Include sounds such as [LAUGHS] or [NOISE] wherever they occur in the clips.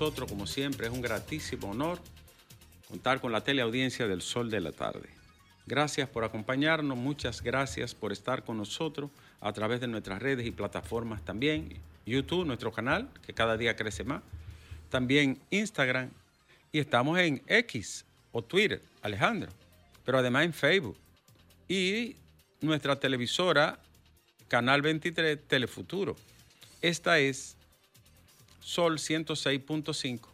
nosotros, como siempre, es un gratísimo honor contar con la teleaudiencia del Sol de la Tarde. Gracias por acompañarnos, muchas gracias por estar con nosotros a través de nuestras redes y plataformas también. YouTube, nuestro canal, que cada día crece más. También Instagram. Y estamos en X o Twitter, Alejandro. Pero además en Facebook. Y nuestra televisora, Canal 23, Telefuturo. Esta es Sol 106.5,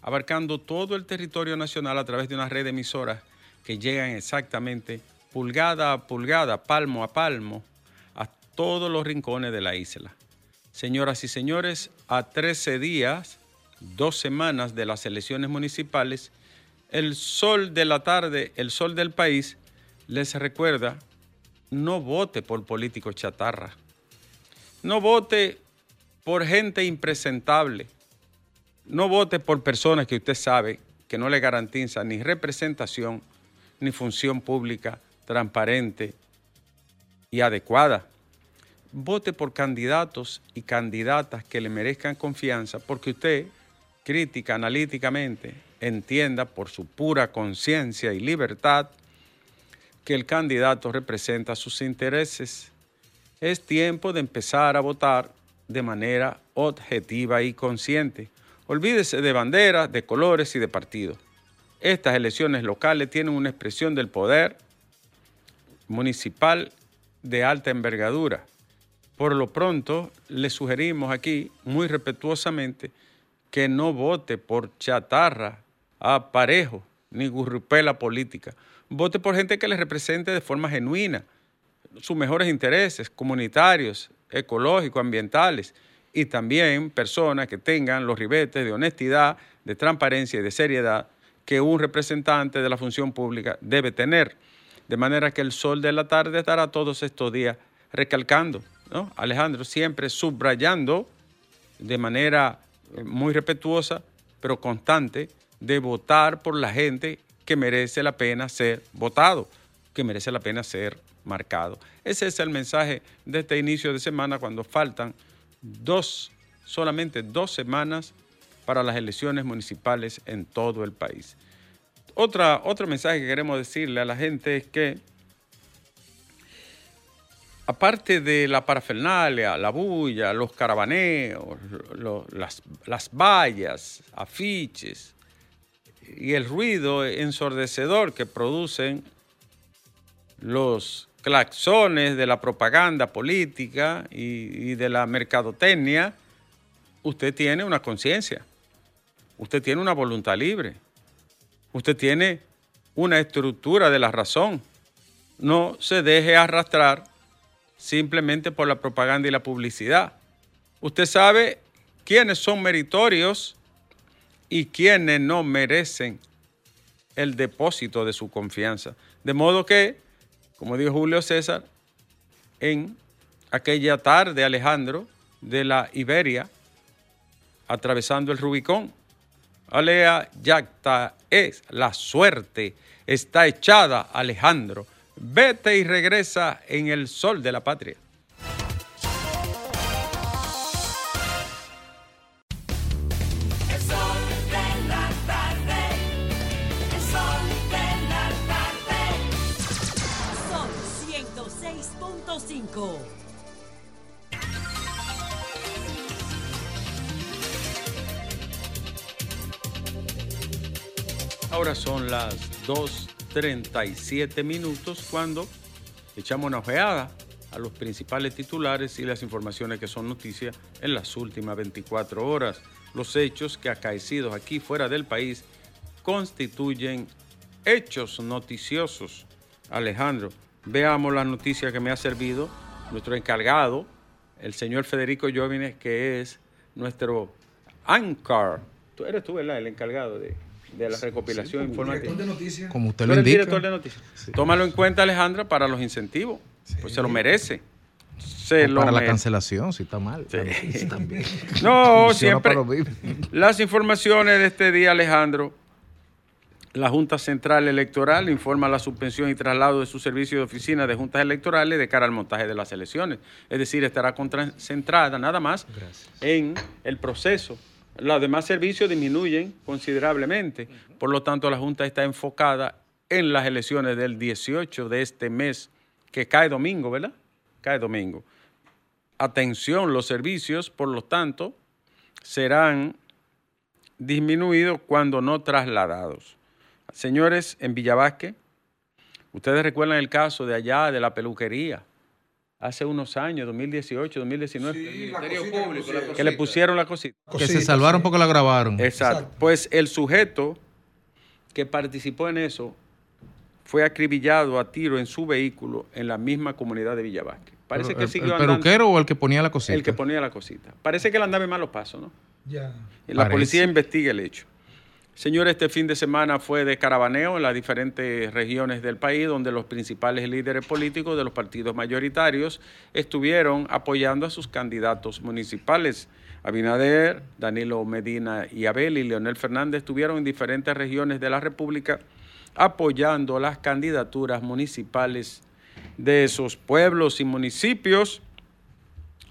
abarcando todo el territorio nacional a través de una red de emisoras que llegan exactamente pulgada a pulgada, palmo a palmo, a todos los rincones de la isla. Señoras y señores, a 13 días, dos semanas de las elecciones municipales, el sol de la tarde, el sol del país, les recuerda, no vote por políticos chatarra. No vote por gente impresentable. No vote por personas que usted sabe que no le garantizan ni representación ni función pública transparente y adecuada. Vote por candidatos y candidatas que le merezcan confianza porque usted, crítica analíticamente, entienda por su pura conciencia y libertad que el candidato representa sus intereses. Es tiempo de empezar a votar de manera objetiva y consciente. Olvídese de banderas, de colores y de partidos. Estas elecciones locales tienen una expresión del poder municipal de alta envergadura. Por lo pronto, le sugerimos aquí, muy respetuosamente, que no vote por chatarra, aparejo, ni gurrupela política. Vote por gente que le represente de forma genuina sus mejores intereses comunitarios, ecológicos, ambientales y también personas que tengan los ribetes de honestidad, de transparencia y de seriedad que un representante de la función pública debe tener. De manera que el sol de la tarde estará todos estos días recalcando, ¿no? Alejandro, siempre subrayando de manera eh, muy respetuosa, pero constante, de votar por la gente que merece la pena ser votado, que merece la pena ser marcado. Ese es el mensaje de este inicio de semana cuando faltan dos, solamente dos semanas para las elecciones municipales en todo el país. Otra, otro mensaje que queremos decirle a la gente es que, aparte de la parafernalia, la bulla, los caravaneos, las, las vallas, afiches y el ruido ensordecedor que producen los claxones de la propaganda política y, y de la mercadotecnia, usted tiene una conciencia. Usted tiene una voluntad libre. Usted tiene una estructura de la razón. No se deje arrastrar simplemente por la propaganda y la publicidad. Usted sabe quiénes son meritorios y quiénes no merecen el depósito de su confianza. De modo que, como dijo Julio César, en aquella tarde, Alejandro, de la Iberia, atravesando el Rubicón, Alea Yacta es la suerte. Está echada, Alejandro. Vete y regresa en el sol de la patria. Son las 2.37 minutos cuando echamos una ojeada a los principales titulares y las informaciones que son noticias en las últimas 24 horas. Los hechos que acaecidos aquí fuera del país constituyen hechos noticiosos. Alejandro, veamos la noticia que me ha servido nuestro encargado, el señor Federico Jóvenes, que es nuestro anchor. Tú eres tú, ¿verdad? El encargado de, de la recopilación informativa. Como usted lo indica. director de noticias. Tómalo en cuenta, Alejandra, para los incentivos. Pues se lo merece. se O lo para la cancelación, si está mal. noticia también. [LAUGHS] No, Funciona siempre. Las informaciones de este día, Alejandro. La Junta Central Electoral informa la suspensión y traslado de su servicio de oficina de juntas electorales de cara al montaje de las elecciones. Es decir, estará concentrada nada más en el proceso. Los demás servicios disminuyen considerablemente. Por lo tanto, la Junta está enfocada en las elecciones del 18 de este mes, que cae domingo, ¿verdad? Cae domingo. Atención, los servicios, por lo tanto, serán disminuidos cuando no trasladados. Señores, en Villavasque, ustedes recuerdan el caso de allá de la peluquería, hace unos años, 2018, 2019, que le pusieron la cosita. Que se salvaron porque la grabaron. Exacto. Pues el sujeto que participó en eso fue acribillado a tiro en su vehículo en la misma comunidad de Villavasque. Parece Pero que el, siguió el andando. peluquero o el que ponía la cosita. El que ponía la cosita. Parece que él andaba en malos pasos, ¿no? Ya. Y la Parece. policía investiga el hecho. Señores, este fin de semana fue de caravaneo en las diferentes regiones del país, donde los principales líderes políticos de los partidos mayoritarios estuvieron apoyando a sus candidatos municipales. Abinader, Danilo Medina y Abel y Leonel Fernández estuvieron en diferentes regiones de la República apoyando las candidaturas municipales de esos pueblos y municipios.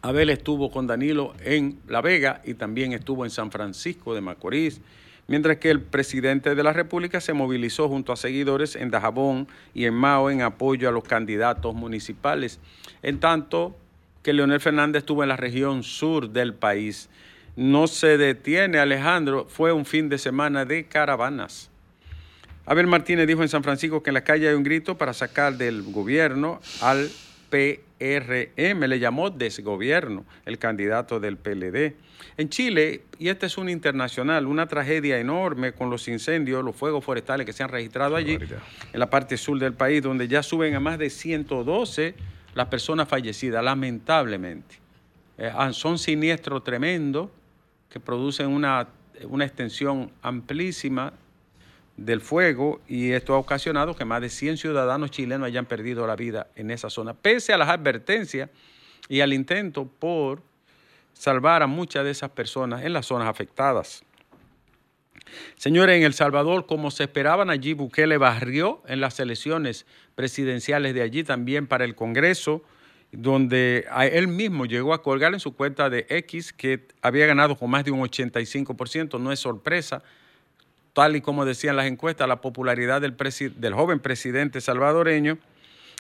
Abel estuvo con Danilo en La Vega y también estuvo en San Francisco de Macorís, mientras que el presidente de la República se movilizó junto a seguidores en Dajabón y en Mao en apoyo a los candidatos municipales, en tanto que Leonel Fernández estuvo en la región sur del país. No se detiene, Alejandro, fue un fin de semana de caravanas. Abel Martínez dijo en San Francisco que en la calle hay un grito para sacar del gobierno al PRM, le llamó desgobierno, el candidato del PLD. En Chile, y este es un internacional, una tragedia enorme con los incendios, los fuegos forestales que se han registrado allí, en la parte sur del país, donde ya suben a más de 112 las personas fallecidas, lamentablemente. Eh, son siniestros tremendos que producen una, una extensión amplísima del fuego y esto ha ocasionado que más de 100 ciudadanos chilenos hayan perdido la vida en esa zona, pese a las advertencias y al intento por salvar a muchas de esas personas en las zonas afectadas. Señores, en El Salvador, como se esperaban allí, Bukele barrió en las elecciones presidenciales de allí, también para el Congreso, donde él mismo llegó a colgar en su cuenta de X que había ganado con más de un 85%, no es sorpresa, tal y como decían las encuestas, la popularidad del, presi- del joven presidente salvadoreño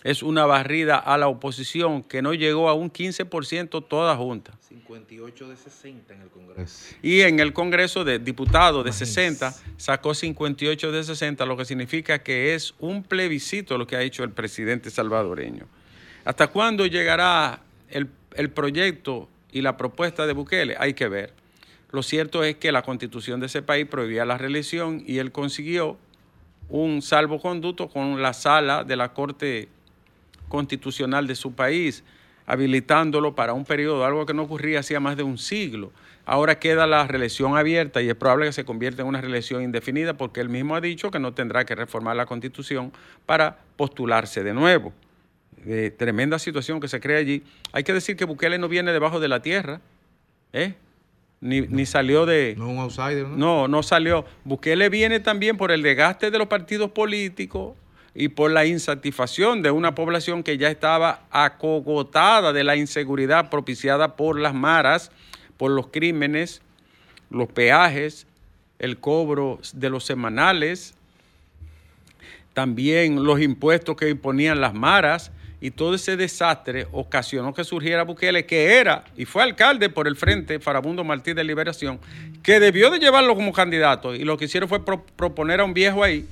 es una barrida a la oposición que no llegó a un 15% toda junta. 58 de 60 en el Congreso. Y en el Congreso de Diputados de 60 sacó 58 de 60, lo que significa que es un plebiscito lo que ha hecho el presidente salvadoreño. ¿Hasta cuándo llegará el, el proyecto y la propuesta de Bukele? Hay que ver. Lo cierto es que la constitución de ese país prohibía la reelección y él consiguió un salvoconducto con la sala de la Corte Constitucional de su país, habilitándolo para un periodo, algo que no ocurría hacía más de un siglo. Ahora queda la reelección abierta y es probable que se convierta en una reelección indefinida porque él mismo ha dicho que no tendrá que reformar la constitución para postularse de nuevo. Tremenda situación que se crea allí. Hay que decir que Bukele no viene debajo de la tierra, ¿eh? Ni, ni salió de... No un outsider, ¿no? No, no salió. Bukele viene también por el desgaste de los partidos políticos y por la insatisfacción de una población que ya estaba acogotada de la inseguridad propiciada por las maras, por los crímenes, los peajes, el cobro de los semanales, también los impuestos que imponían las maras y todo ese desastre ocasionó que surgiera Bukele, que era y fue alcalde por el Frente Farabundo Martí de Liberación, que debió de llevarlo como candidato y lo que hicieron fue pro- proponer a un viejo ahí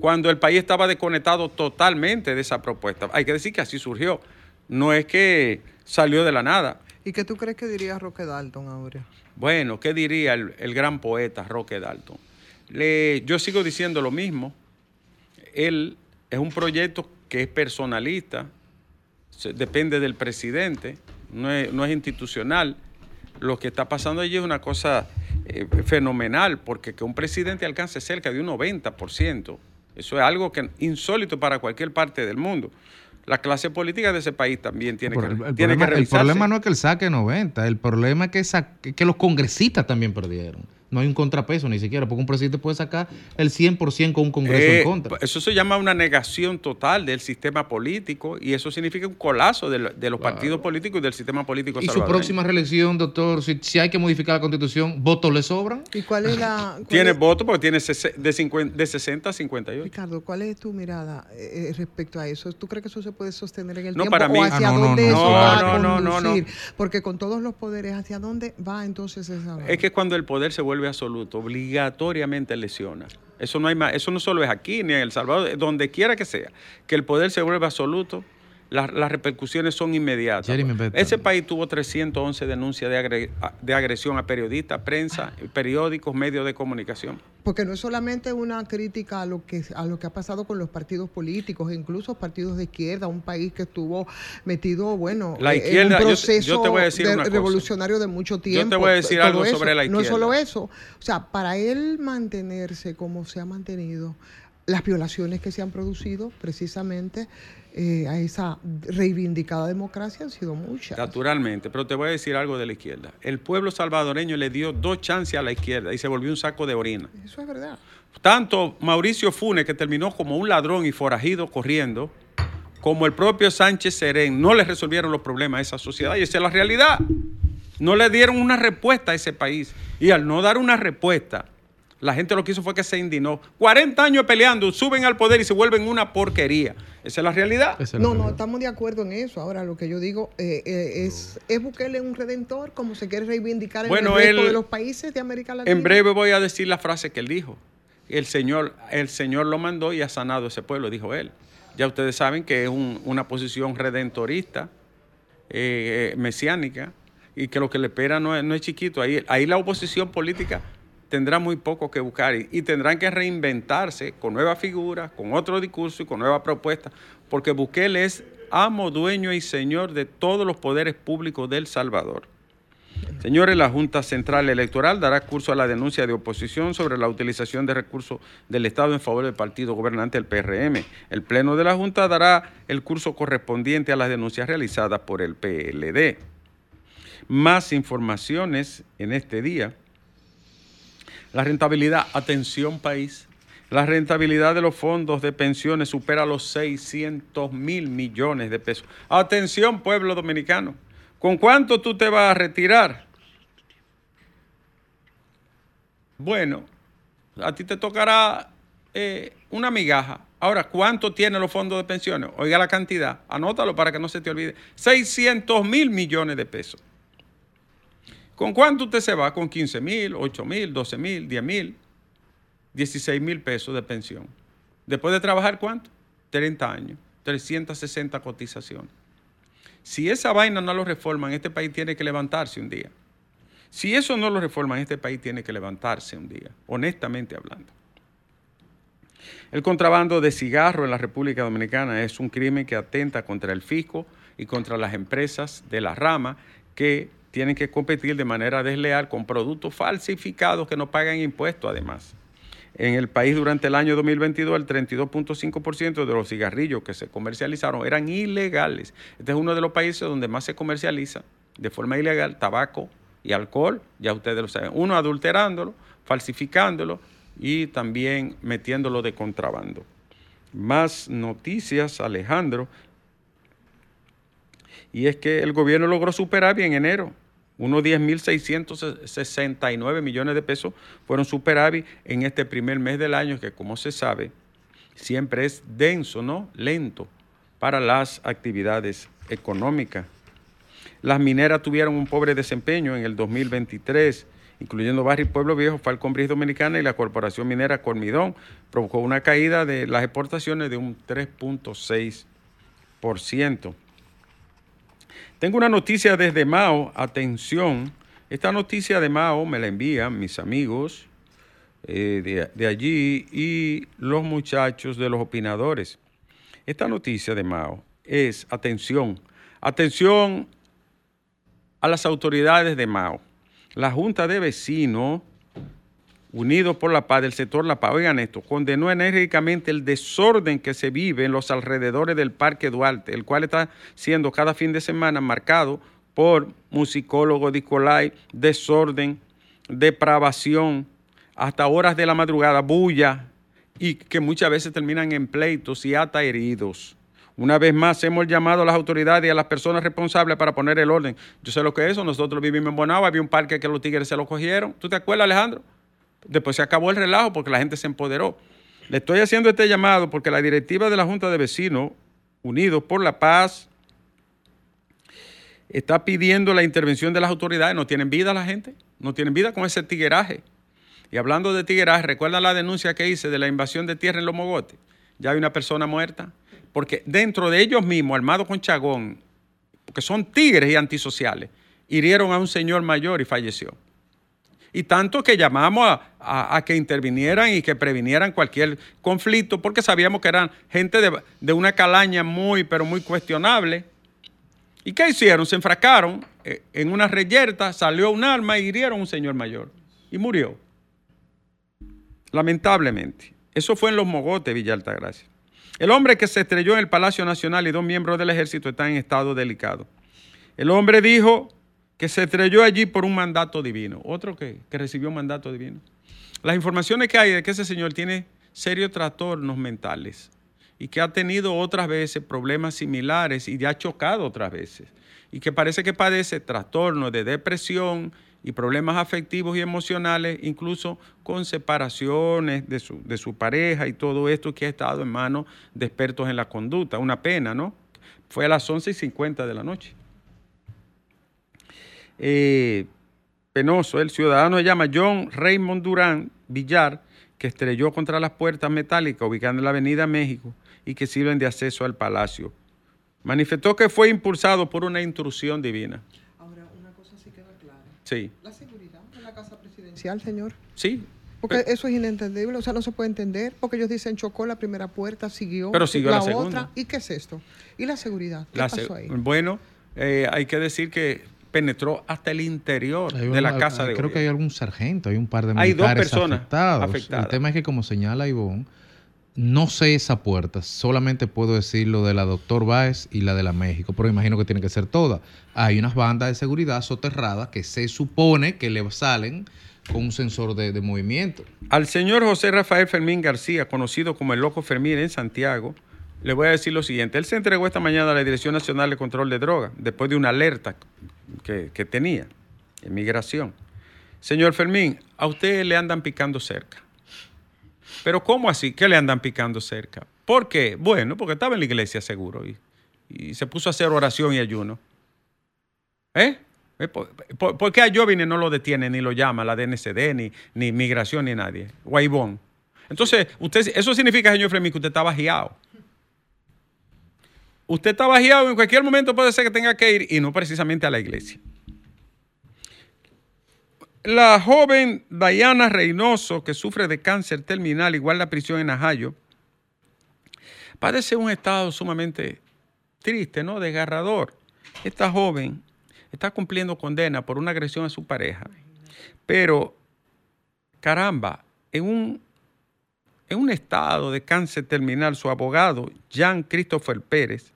cuando el país estaba desconectado totalmente de esa propuesta. Hay que decir que así surgió, no es que salió de la nada. ¿Y qué tú crees que diría Roque Dalton ahora? Bueno, ¿qué diría el, el gran poeta Roque Dalton? Le- yo sigo diciendo lo mismo. Él es un proyecto que es personalista, depende del presidente, no es, no es institucional. Lo que está pasando allí es una cosa eh, fenomenal, porque que un presidente alcance cerca de un 90%, eso es algo que insólito para cualquier parte del mundo. La clase política de ese país también tiene, Por- que, el, tiene problema, que el problema no es que él saque 90, el problema es que los congresistas también perdieron. No hay un contrapeso ni siquiera, porque un presidente puede sacar el 100% con un congreso Eh, en contra. Eso se llama una negación total del sistema político y eso significa un colapso de, lo- de los partidos políticos y del sistema político Y su próxima reelección, doctor, si, si hay que modificar la constitución, ¿votos le sobran? ¿Y cuál es la. [LAUGHS] cuál Tiene es- voto porque tiene de, 50 de 60 a 58. Ricardo, ¿cuál es tu mirada eh, eh, respecto a eso? ¿Tú crees que eso se puede sostener en el No, tiempo para mí- o hacia Ah, no, dónde no. eso No, va no, a no, no, no. conducir? Porque con todos los poderes, ¿hacia dónde va entonces esa Es que cuando el poder se vuelve absoluto, obligatoriamente lesiona. Eso no hay más, eso no solo es aquí ni en El Salvador, donde quiera que sea, que el poder se vuelva absoluto, las, las repercusiones son inmediatas. Bentham. Ese país tuvo 311 denuncias de, agre- de agresión a periodistas, prensa, periódicos, medios de comunicación. Porque no es solamente una crítica a lo que a lo que ha pasado con los partidos políticos, incluso partidos de izquierda, un país que estuvo metido, bueno, La eh, izquierda, en yo un te- proceso yo te voy a decir de- revolucionario de mucho tiempo. te voy a decir algo eso. sobre la No es solo izquierda. eso, o sea, para él mantenerse como se ha mantenido, las violaciones que se han producido precisamente eh, a esa reivindicada democracia han sido muchas. Naturalmente, pero te voy a decir algo de la izquierda. El pueblo salvadoreño le dio dos chances a la izquierda y se volvió un saco de orina. Eso es verdad. Tanto Mauricio Funes, que terminó como un ladrón y forajido corriendo, como el propio Sánchez Serén, no le resolvieron los problemas a esa sociedad. Y esa es la realidad. No le dieron una respuesta a ese país. Y al no dar una respuesta, la gente lo que hizo fue que se indignó. 40 años peleando, suben al poder y se vuelven una porquería. Esa es la realidad. Esa es la No, no, estamos de acuerdo en eso. Ahora, lo que yo digo eh, eh, es, ¿es Bukele un redentor como se quiere reivindicar Bueno, en el resto él- de los países de América Latina? En breve voy a decir la frase que él dijo. El Señor, el Señor lo mandó y ha sanado ese pueblo, dijo él. Ya ustedes saben que es un- una posición redentorista, eh, mesiánica, y que lo que le espera no es, no es chiquito. Ahí, ahí la oposición política tendrá muy poco que buscar y, tendrán que reinventarse con nuevas figuras, con otro discurso y con nuevas propuestas, porque Bukele es amo, dueño y señor de todos los poderes públicos del Salvador. Señores, la Junta Central Electoral dará curso a la denuncia de oposición sobre la utilización de recursos del Estado en favor del partido gobernante, el PRM. El Pleno de la Junta dará el curso correspondiente a las denuncias realizadas por el PLD. Más informaciones en este día. La rentabilidad, atención país, la rentabilidad de los fondos de pensiones supera los 600 mil millones de pesos. Atención pueblo dominicano, ¿con cuánto tú te vas a retirar? Bueno, a ti te tocará eh, una migaja. Ahora, ¿cuánto tienen los fondos de pensiones? Oiga la cantidad, anótalo para que no se te olvide. 600 mil millones de pesos. ¿Con cuánto usted se va? Con 15 mil, 8 mil, 12 mil, 10 mil, 16 mil pesos de pensión. Después de trabajar, ¿cuánto? 30 años, 360 cotizaciones. Si esa vaina no lo reforman, este país tiene que levantarse un día. Si eso no lo reforman, este país tiene que levantarse un día, honestamente hablando. El contrabando de cigarro en la República Dominicana es un crimen que atenta contra el fisco y contra las empresas de la rama que tienen que competir de manera desleal con productos falsificados que no pagan impuestos además. En el país durante el año 2022 el 32.5% de los cigarrillos que se comercializaron eran ilegales. Este es uno de los países donde más se comercializa de forma ilegal tabaco y alcohol, ya ustedes lo saben. Uno adulterándolo, falsificándolo y también metiéndolo de contrabando. Más noticias, Alejandro. Y es que el gobierno logró superar en enero. Unos 10.669 millones de pesos fueron superávit en este primer mes del año, que como se sabe, siempre es denso, ¿no? Lento para las actividades económicas. Las mineras tuvieron un pobre desempeño en el 2023, incluyendo Barrio Pueblo Viejo, Falcon Bridge Dominicana y la Corporación Minera Cormidón, provocó una caída de las exportaciones de un 3.6%. Tengo una noticia desde Mao, atención, esta noticia de Mao me la envían mis amigos eh, de, de allí y los muchachos de los opinadores. Esta noticia de Mao es, atención, atención a las autoridades de Mao. La Junta de Vecinos Unidos por la Paz del sector La Paz, oigan esto, condenó enérgicamente el desorden que se vive en los alrededores del Parque Duarte, el cual está siendo cada fin de semana marcado por musicólogos, discolay, desorden, depravación, hasta horas de la madrugada, bulla, y que muchas veces terminan en pleitos y hasta heridos. Una vez más, hemos llamado a las autoridades y a las personas responsables para poner el orden. Yo sé lo que es eso, nosotros vivimos en Bonao, había un parque que los tigres se lo cogieron. ¿Tú te acuerdas, Alejandro? Después se acabó el relajo porque la gente se empoderó. Le estoy haciendo este llamado porque la directiva de la Junta de Vecinos, Unidos por la Paz, está pidiendo la intervención de las autoridades. No tienen vida la gente, no tienen vida con ese tigueraje. Y hablando de tigueraje, ¿recuerdan la denuncia que hice de la invasión de tierra en los mogotes? Ya hay una persona muerta. Porque dentro de ellos mismos, armados con chagón, porque son tigres y antisociales, hirieron a un señor mayor y falleció. Y tanto que llamamos a, que intervinieran y que previnieran cualquier conflicto, porque sabíamos que eran gente de, de una calaña muy, pero muy cuestionable. ¿Y qué hicieron? Se enfrascaron eh, en una reyerta, salió un arma y hirieron a un señor mayor. Y murió. Lamentablemente. Eso fue en Los Mogotes, Villa Altagracia. El hombre que se estrelló en el Palacio Nacional y dos miembros del ejército están en estado delicado. El hombre dijo que se estrelló allí por un mandato divino. Otro que, que recibió un mandato divino. Las informaciones que hay de que ese señor tiene serios trastornos mentales y que ha tenido otras veces problemas similares y ya ha chocado otras veces. Y que parece que padece trastornos de depresión y problemas afectivos y emocionales, incluso con separaciones de su, de su pareja y todo esto que ha estado en manos de expertos en la conducta. Una pena, ¿no? Fue a las 11 y 50 de la noche. Eh, penoso, el ciudadano se llama John Raymond Durán Villar, que estrelló contra las puertas metálicas ubicadas en la Avenida México y que sirven de acceso al palacio. Manifestó que fue impulsado por una intrusión divina. Ahora, una cosa sí queda clara. Sí, La seguridad en la casa presidencial, señor. sí. Porque eso es inentendible, o sea, no se puede entender, porque ellos dicen chocó la primera puerta, siguió, Pero siguió la otra. ¿Y qué es esto? ¿Y la seguridad? ¿Qué La pasó ahí? Bueno, eh, hay que decir que penetró hasta el interior de la casa hay- de Creo que hay algún sargento, hay un par de Hay dos militares personas afectados. afectadas. El tema es que, como señala Ivonne, no sé esa puerta, solamente puedo decir lo de la doctor Báez y la de la México, pero imagino que tiene que ser todas. Hay unas bandas de seguridad soterradas que se supone que le salen con un sensor de, de movimiento. Al señor José Rafael Fermín García, conocido como el Loco Fermín en Santiago, le voy a decir lo siguiente. Él se entregó esta mañana a la Dirección Nacional de Control de Drogas, después de una alerta que, que tenía en migración. Señor Fermín, a usted le andan picando cerca. Pero ¿cómo así? ¿Qué le andan picando cerca? ¿Por qué? Bueno, porque estaba en la iglesia seguro y, y se puso a hacer oración y ayuno. ¿Eh? ¿Eh? ¿Por, qué a Jovine no lo detiene ni lo llama la DNCD, ni, ni migración, ni nadie? Guaibón. Entonces, eso significa, señor Fermín, que usted está bajeado. Usted está bajeado en cualquier momento puede ser que tenga que ir y no precisamente a la iglesia. La joven Diana Reynoso, que sufre de cáncer terminal, igual la prisión en Ajayo, padece un estado sumamente triste, ¿no? Desgarrador. Esta joven está cumpliendo condena por una agresión a su pareja, pero caramba, en un, en un estado de cáncer terminal, su abogado, Jean Christopher Pérez,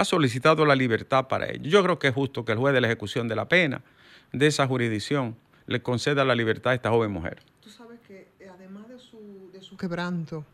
ha solicitado la libertad para ello. Yo creo que es justo que el juez de la ejecución de la pena de esa jurisdicción le conceda la libertad a esta joven mujer. Tú sabes que eh, además de su, de su quebranto,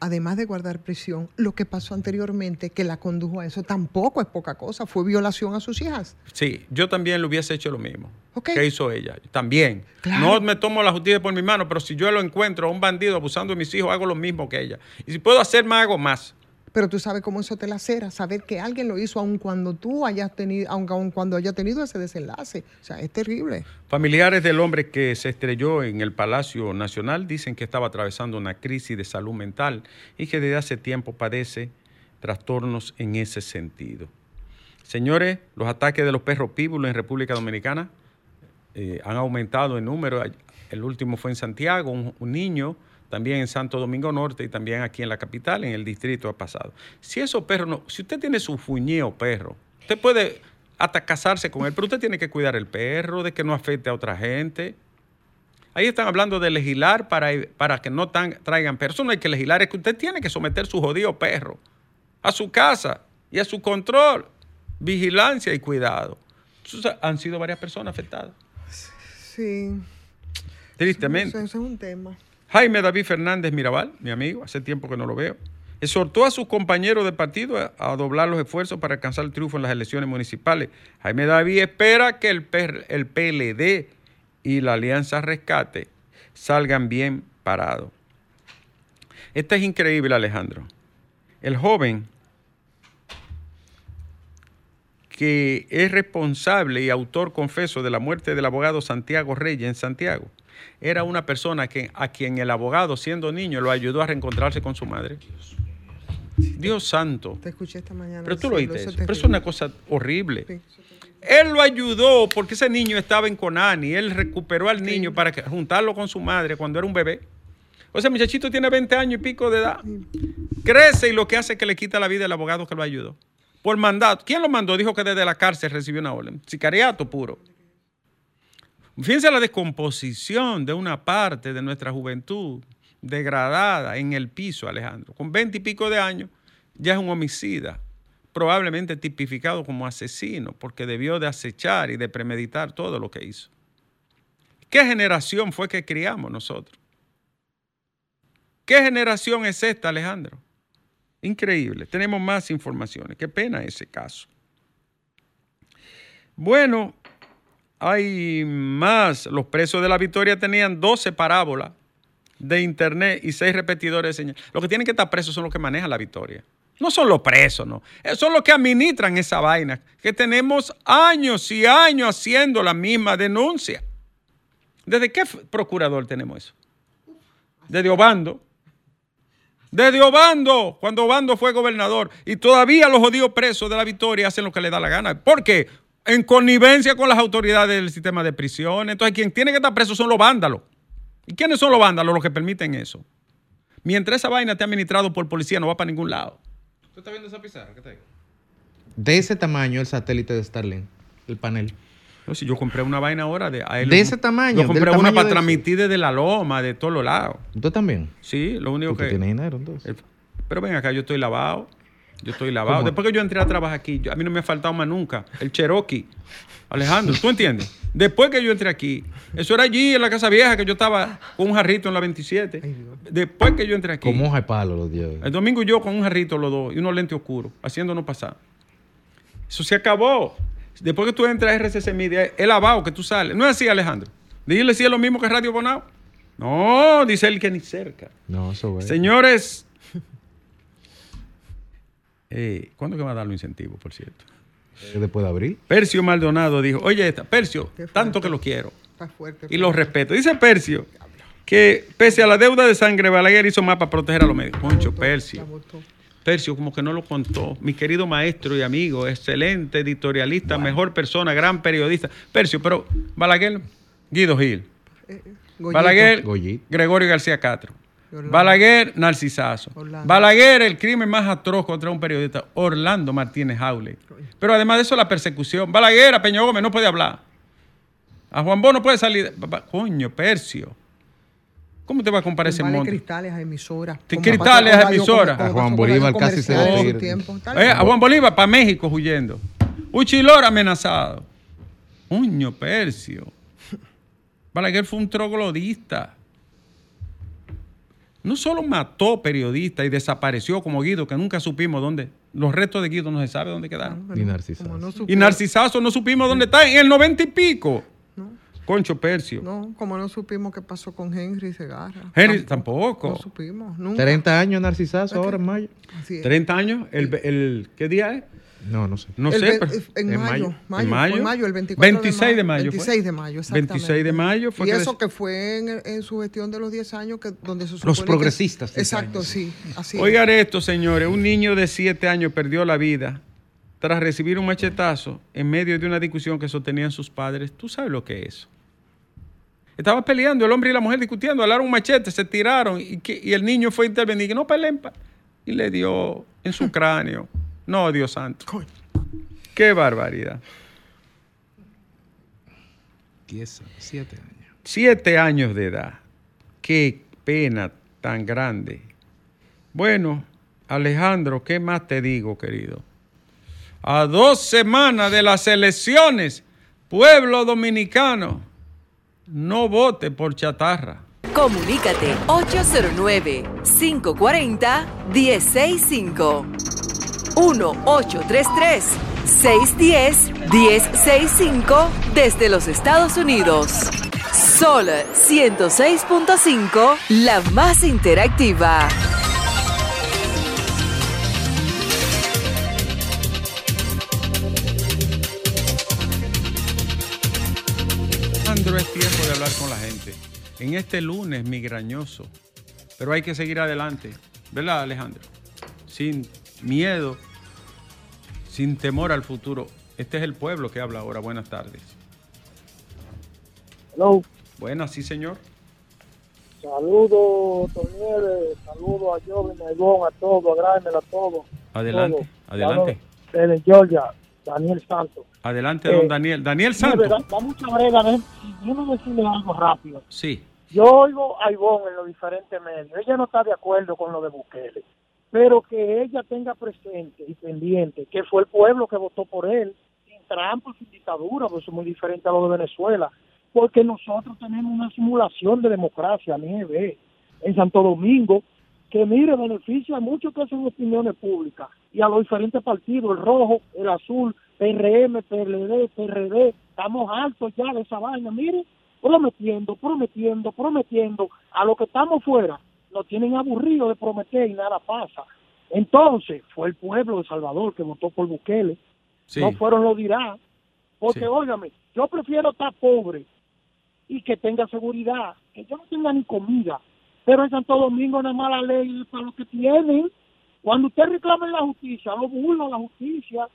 además de guardar prisión, lo que pasó anteriormente que la condujo a eso tampoco es poca cosa, fue violación a sus hijas. Sí, yo también le hubiese hecho lo mismo. Ok. que hizo ella? También. Claro. No me tomo la justicia por mi mano, pero si yo lo encuentro a un bandido abusando de mis hijos, hago lo mismo que ella. Y si puedo hacer más, hago más. Pero tú sabes cómo eso te lacera, saber que alguien lo hizo aun cuando tú hayas tenido, aun, aun cuando haya tenido ese desenlace. O sea, es terrible. Familiares del hombre que se estrelló en el Palacio Nacional dicen que estaba atravesando una crisis de salud mental y que desde hace tiempo padece trastornos en ese sentido. Señores, los ataques de los perros píbulos en República Dominicana eh, han aumentado en número. El último fue en Santiago, un, un niño, también en Santo Domingo Norte y también aquí en la capital, en el distrito ha pasado. Si esos perros no, si usted tiene su fuñeo perro, usted puede hasta casarse con él, pero usted tiene que cuidar el perro, de que no afecte a otra gente. Ahí están hablando de legislar para, para que no tan- traigan perros. Eso no hay que legislar, es que usted tiene que someter su jodido perro a su casa y a su control, vigilancia y cuidado. Entonces, han sido varias personas afectadas, Sí. tristemente. Ese es un tema. Jaime David Fernández Mirabal, mi amigo, hace tiempo que no lo veo, exhortó a sus compañeros de partido a, doblar los esfuerzos para alcanzar el triunfo en las elecciones municipales. Jaime David espera que el, el PLD y la Alianza Rescate salgan bien parados. Esta es increíble, Alejandro. El joven que es responsable y autor confeso de la muerte del abogado Santiago Reyes en Santiago, era una persona que, a quien el abogado, siendo niño, lo ayudó a reencontrarse con su madre. Dios santo. Te escuché esta mañana. Pero tú lo oíste eso Pero es una cosa horrible. Sí. Él lo ayudó porque ese niño estaba en Conani. Él recuperó al niño para juntarlo con su madre cuando era un bebé. O sea, muchachito tiene 20 años y pico de edad. Crece y lo que hace es que le quita la vida al abogado que lo ayudó. Por mandato. ¿Quién lo mandó? Dijo que desde la cárcel recibió una orden. Sicariato puro. Fíjense la descomposición de una parte de nuestra juventud degradada en el piso, Alejandro. Con 20 y pico de años ya es un homicida, probablemente tipificado como asesino, porque debió de acechar y de premeditar todo lo que hizo. ¿Qué generación fue que criamos nosotros? ¿Qué generación es esta, Alejandro? Increíble. Tenemos más informaciones. Qué pena ese caso. Bueno, hay más. Los presos de la Victoria tenían 12 parábolas de internet y 6 repetidores de señal. Los que tienen que estar presos son los que manejan la Victoria. No son los presos, no. Eh, Son los que administran esa vaina. Que tenemos años y años haciendo la misma denuncia. ¿Desde qué procurador tenemos eso? Desde Obando. Desde Obando, cuando Obando fue gobernador. Y todavía los jodidos presos de la Victoria hacen lo que les da la gana. ¿Por qué? En connivencia con las autoridades del sistema de prisiones. Entonces, quien tiene que estar preso son los vándalos. ¿Y quiénes son los vándalos los que permiten eso? Mientras esa vaina esté administrado por policía, no va para ningún lado. ¿Tú estás viendo esa pizarra? ¿Qué te digo? De ese tamaño el satélite de Starlink, el panel. No, si yo compré una vaina ahora de... a él De ese tamaño, Yo compré una para transmitir desde la loma, de todos los lados. ¿Tú también? Sí, lo único ¿Tú que... tienes dinero entonces? El- Pero ven acá, yo estoy lavado. Yo estoy lavado. ¿Cómo? Después que yo entré a trabajar aquí, yo- a mí no me ha faltado más nunca. El Cherokee. Alejandro, ¿tú entiendes? Después que yo entré aquí, eso era allí en la Casa Vieja, que yo estaba con un jarrito en la 27. Después que yo entré aquí. Como hoja de palo los días. El domingo yo con un jarrito los dos y unos lentes oscuros, haciéndonos pasar. Eso se acabó. Después que tú entras a RCC Media, el lavado que tú sales. No es así, Alejandro. Dile si es lo mismo que Radio Bonao. No, dice él que ni cerca. No, eso es. Señores, eh, ¿cuándo que va a dar los incentivos, por cierto? Eh, Después de abrir. Percio Maldonado dijo, oye, esta, Percio, tanto que lo quiero Está fuerte. y lo respeto. Dice Percio que pese a la deuda de sangre, Balaguer hizo más para proteger a los medios. Concho, La Percio. Percio, como que no lo contó. Mi querido maestro y amigo, excelente editorialista, mejor persona, gran periodista. Percio, pero Balaguer, Guido Gil. Eh, eh, Goyito. Balaguer, Goyito. Gregorio García Castro. Orlando. Balaguer, Narcisazo. Orlando. Balaguer, el crimen más atroz contra un periodista. Orlando Martínez Jaule. Pero además de eso, la persecución. Balaguer, a Peña Gómez no puede hablar. A Juan Bo no puede salir. Coño, Percio. ¿Cómo te va a comparar ese monte? cristales a emisoras. Cristales a emisoras. como A Juan Bolívar casi se. Está Eh, a Juan Bolívar para México huyendo. Uchilor amenazado. Coño, Percio. Balaguer fue un troglodista. No solo mató periodistas y desapareció como Guido, que nunca supimos dónde. Los restos de Guido no se sabe dónde quedaron. Bueno, Y Narcisazo. no Y supimos- Narcisazo no supimos dónde está, en el noventa y pico. Concho Percio. No, como no supimos qué pasó con Henry Segarra. Henry tampoco. No supimos, nunca. 30 años Narcisazo ahora en mayo. Así es. 30 años. El, el- ¿Qué día es? No, no sé. No El sé. pero- en, en mayo, mayo. mayo, ¿En mayo? en mayo, el 24 26 de mayo fue. 26 de mayo, exactamente. 26 de mayo fue Y que eso que fue en, en su gestión de los 10 años, que, donde se Los que- progresistas, 10 Exacto, años. sí. Así es. Oigan esto, señores. Un niño de 7 años perdió la vida tras recibir un machetazo en medio de una discusión que sostenían sus padres. ¿Tú sabes lo que es eso? Estaba peleando el hombre y la mujer discutiendo, alaron un machete, se tiraron y, que- y el niño fue a intervenir. Que no peleen. pa-". Y le dio en su [LAUGHS] cráneo. No, Dios santo. Coño. Qué barbaridad. 10, 7 años. Siete años de edad. Qué pena tan grande. Bueno, Alejandro, ¿qué más te digo, querido? A dos semanas de las elecciones, pueblo dominicano, no vote por chatarra. Comunícate 809-540-1065. 1-833-610-1065 desde los Estados Unidos. Sol 106.5, la más interactiva. Alejandro, es tiempo de hablar con la gente. En este lunes migrañoso. Pero hay que seguir adelante. ¿Verdad, Alejandro? Sin miedo, sin temor al futuro. Este es el pueblo que habla ahora. Buenas tardes. Hello. Buenas, sí, señor. Saludos, Tonieves. Saludos a Joven, a a todos, a Graemel, a todos. Adelante, Todos. adelante. Desde Georgia, Daniel Santos. Adelante, Eh, don Daniel. Daniel Mire, Santos. Da, da mucha brega, ¿ves? Déjame decirle algo rápido. Sí. Yo oigo a Ivonne en los diferentes medios. Ella no está de acuerdo con lo de Bukele. Pero que ella tenga presente y pendiente que fue el pueblo que votó por él, sin trampa, sin dictadura, pues es muy diferente a lo de Venezuela. Porque nosotros tenemos una simulación de democracia, nieve, en Santo Domingo, que mire, beneficia a muchos que hacen opiniones públicas y a los diferentes partidos, el rojo, el azul, PRM, PLD, PRD, estamos altos ya de esa vaina, mire, prometiendo, prometiendo, prometiendo, a los que estamos fuera, nos tienen aburridos de prometer y nada pasa. Entonces, fue el pueblo de Salvador que votó por Bukele, Sí. no fueron los dirá, porque Sí. óigame, yo prefiero estar pobre y que tenga seguridad, que yo no tenga ni comida, pero en Santo Domingo no es mala ley para los que tienen. Cuando usted reclama en la justicia, lo burla la justicia,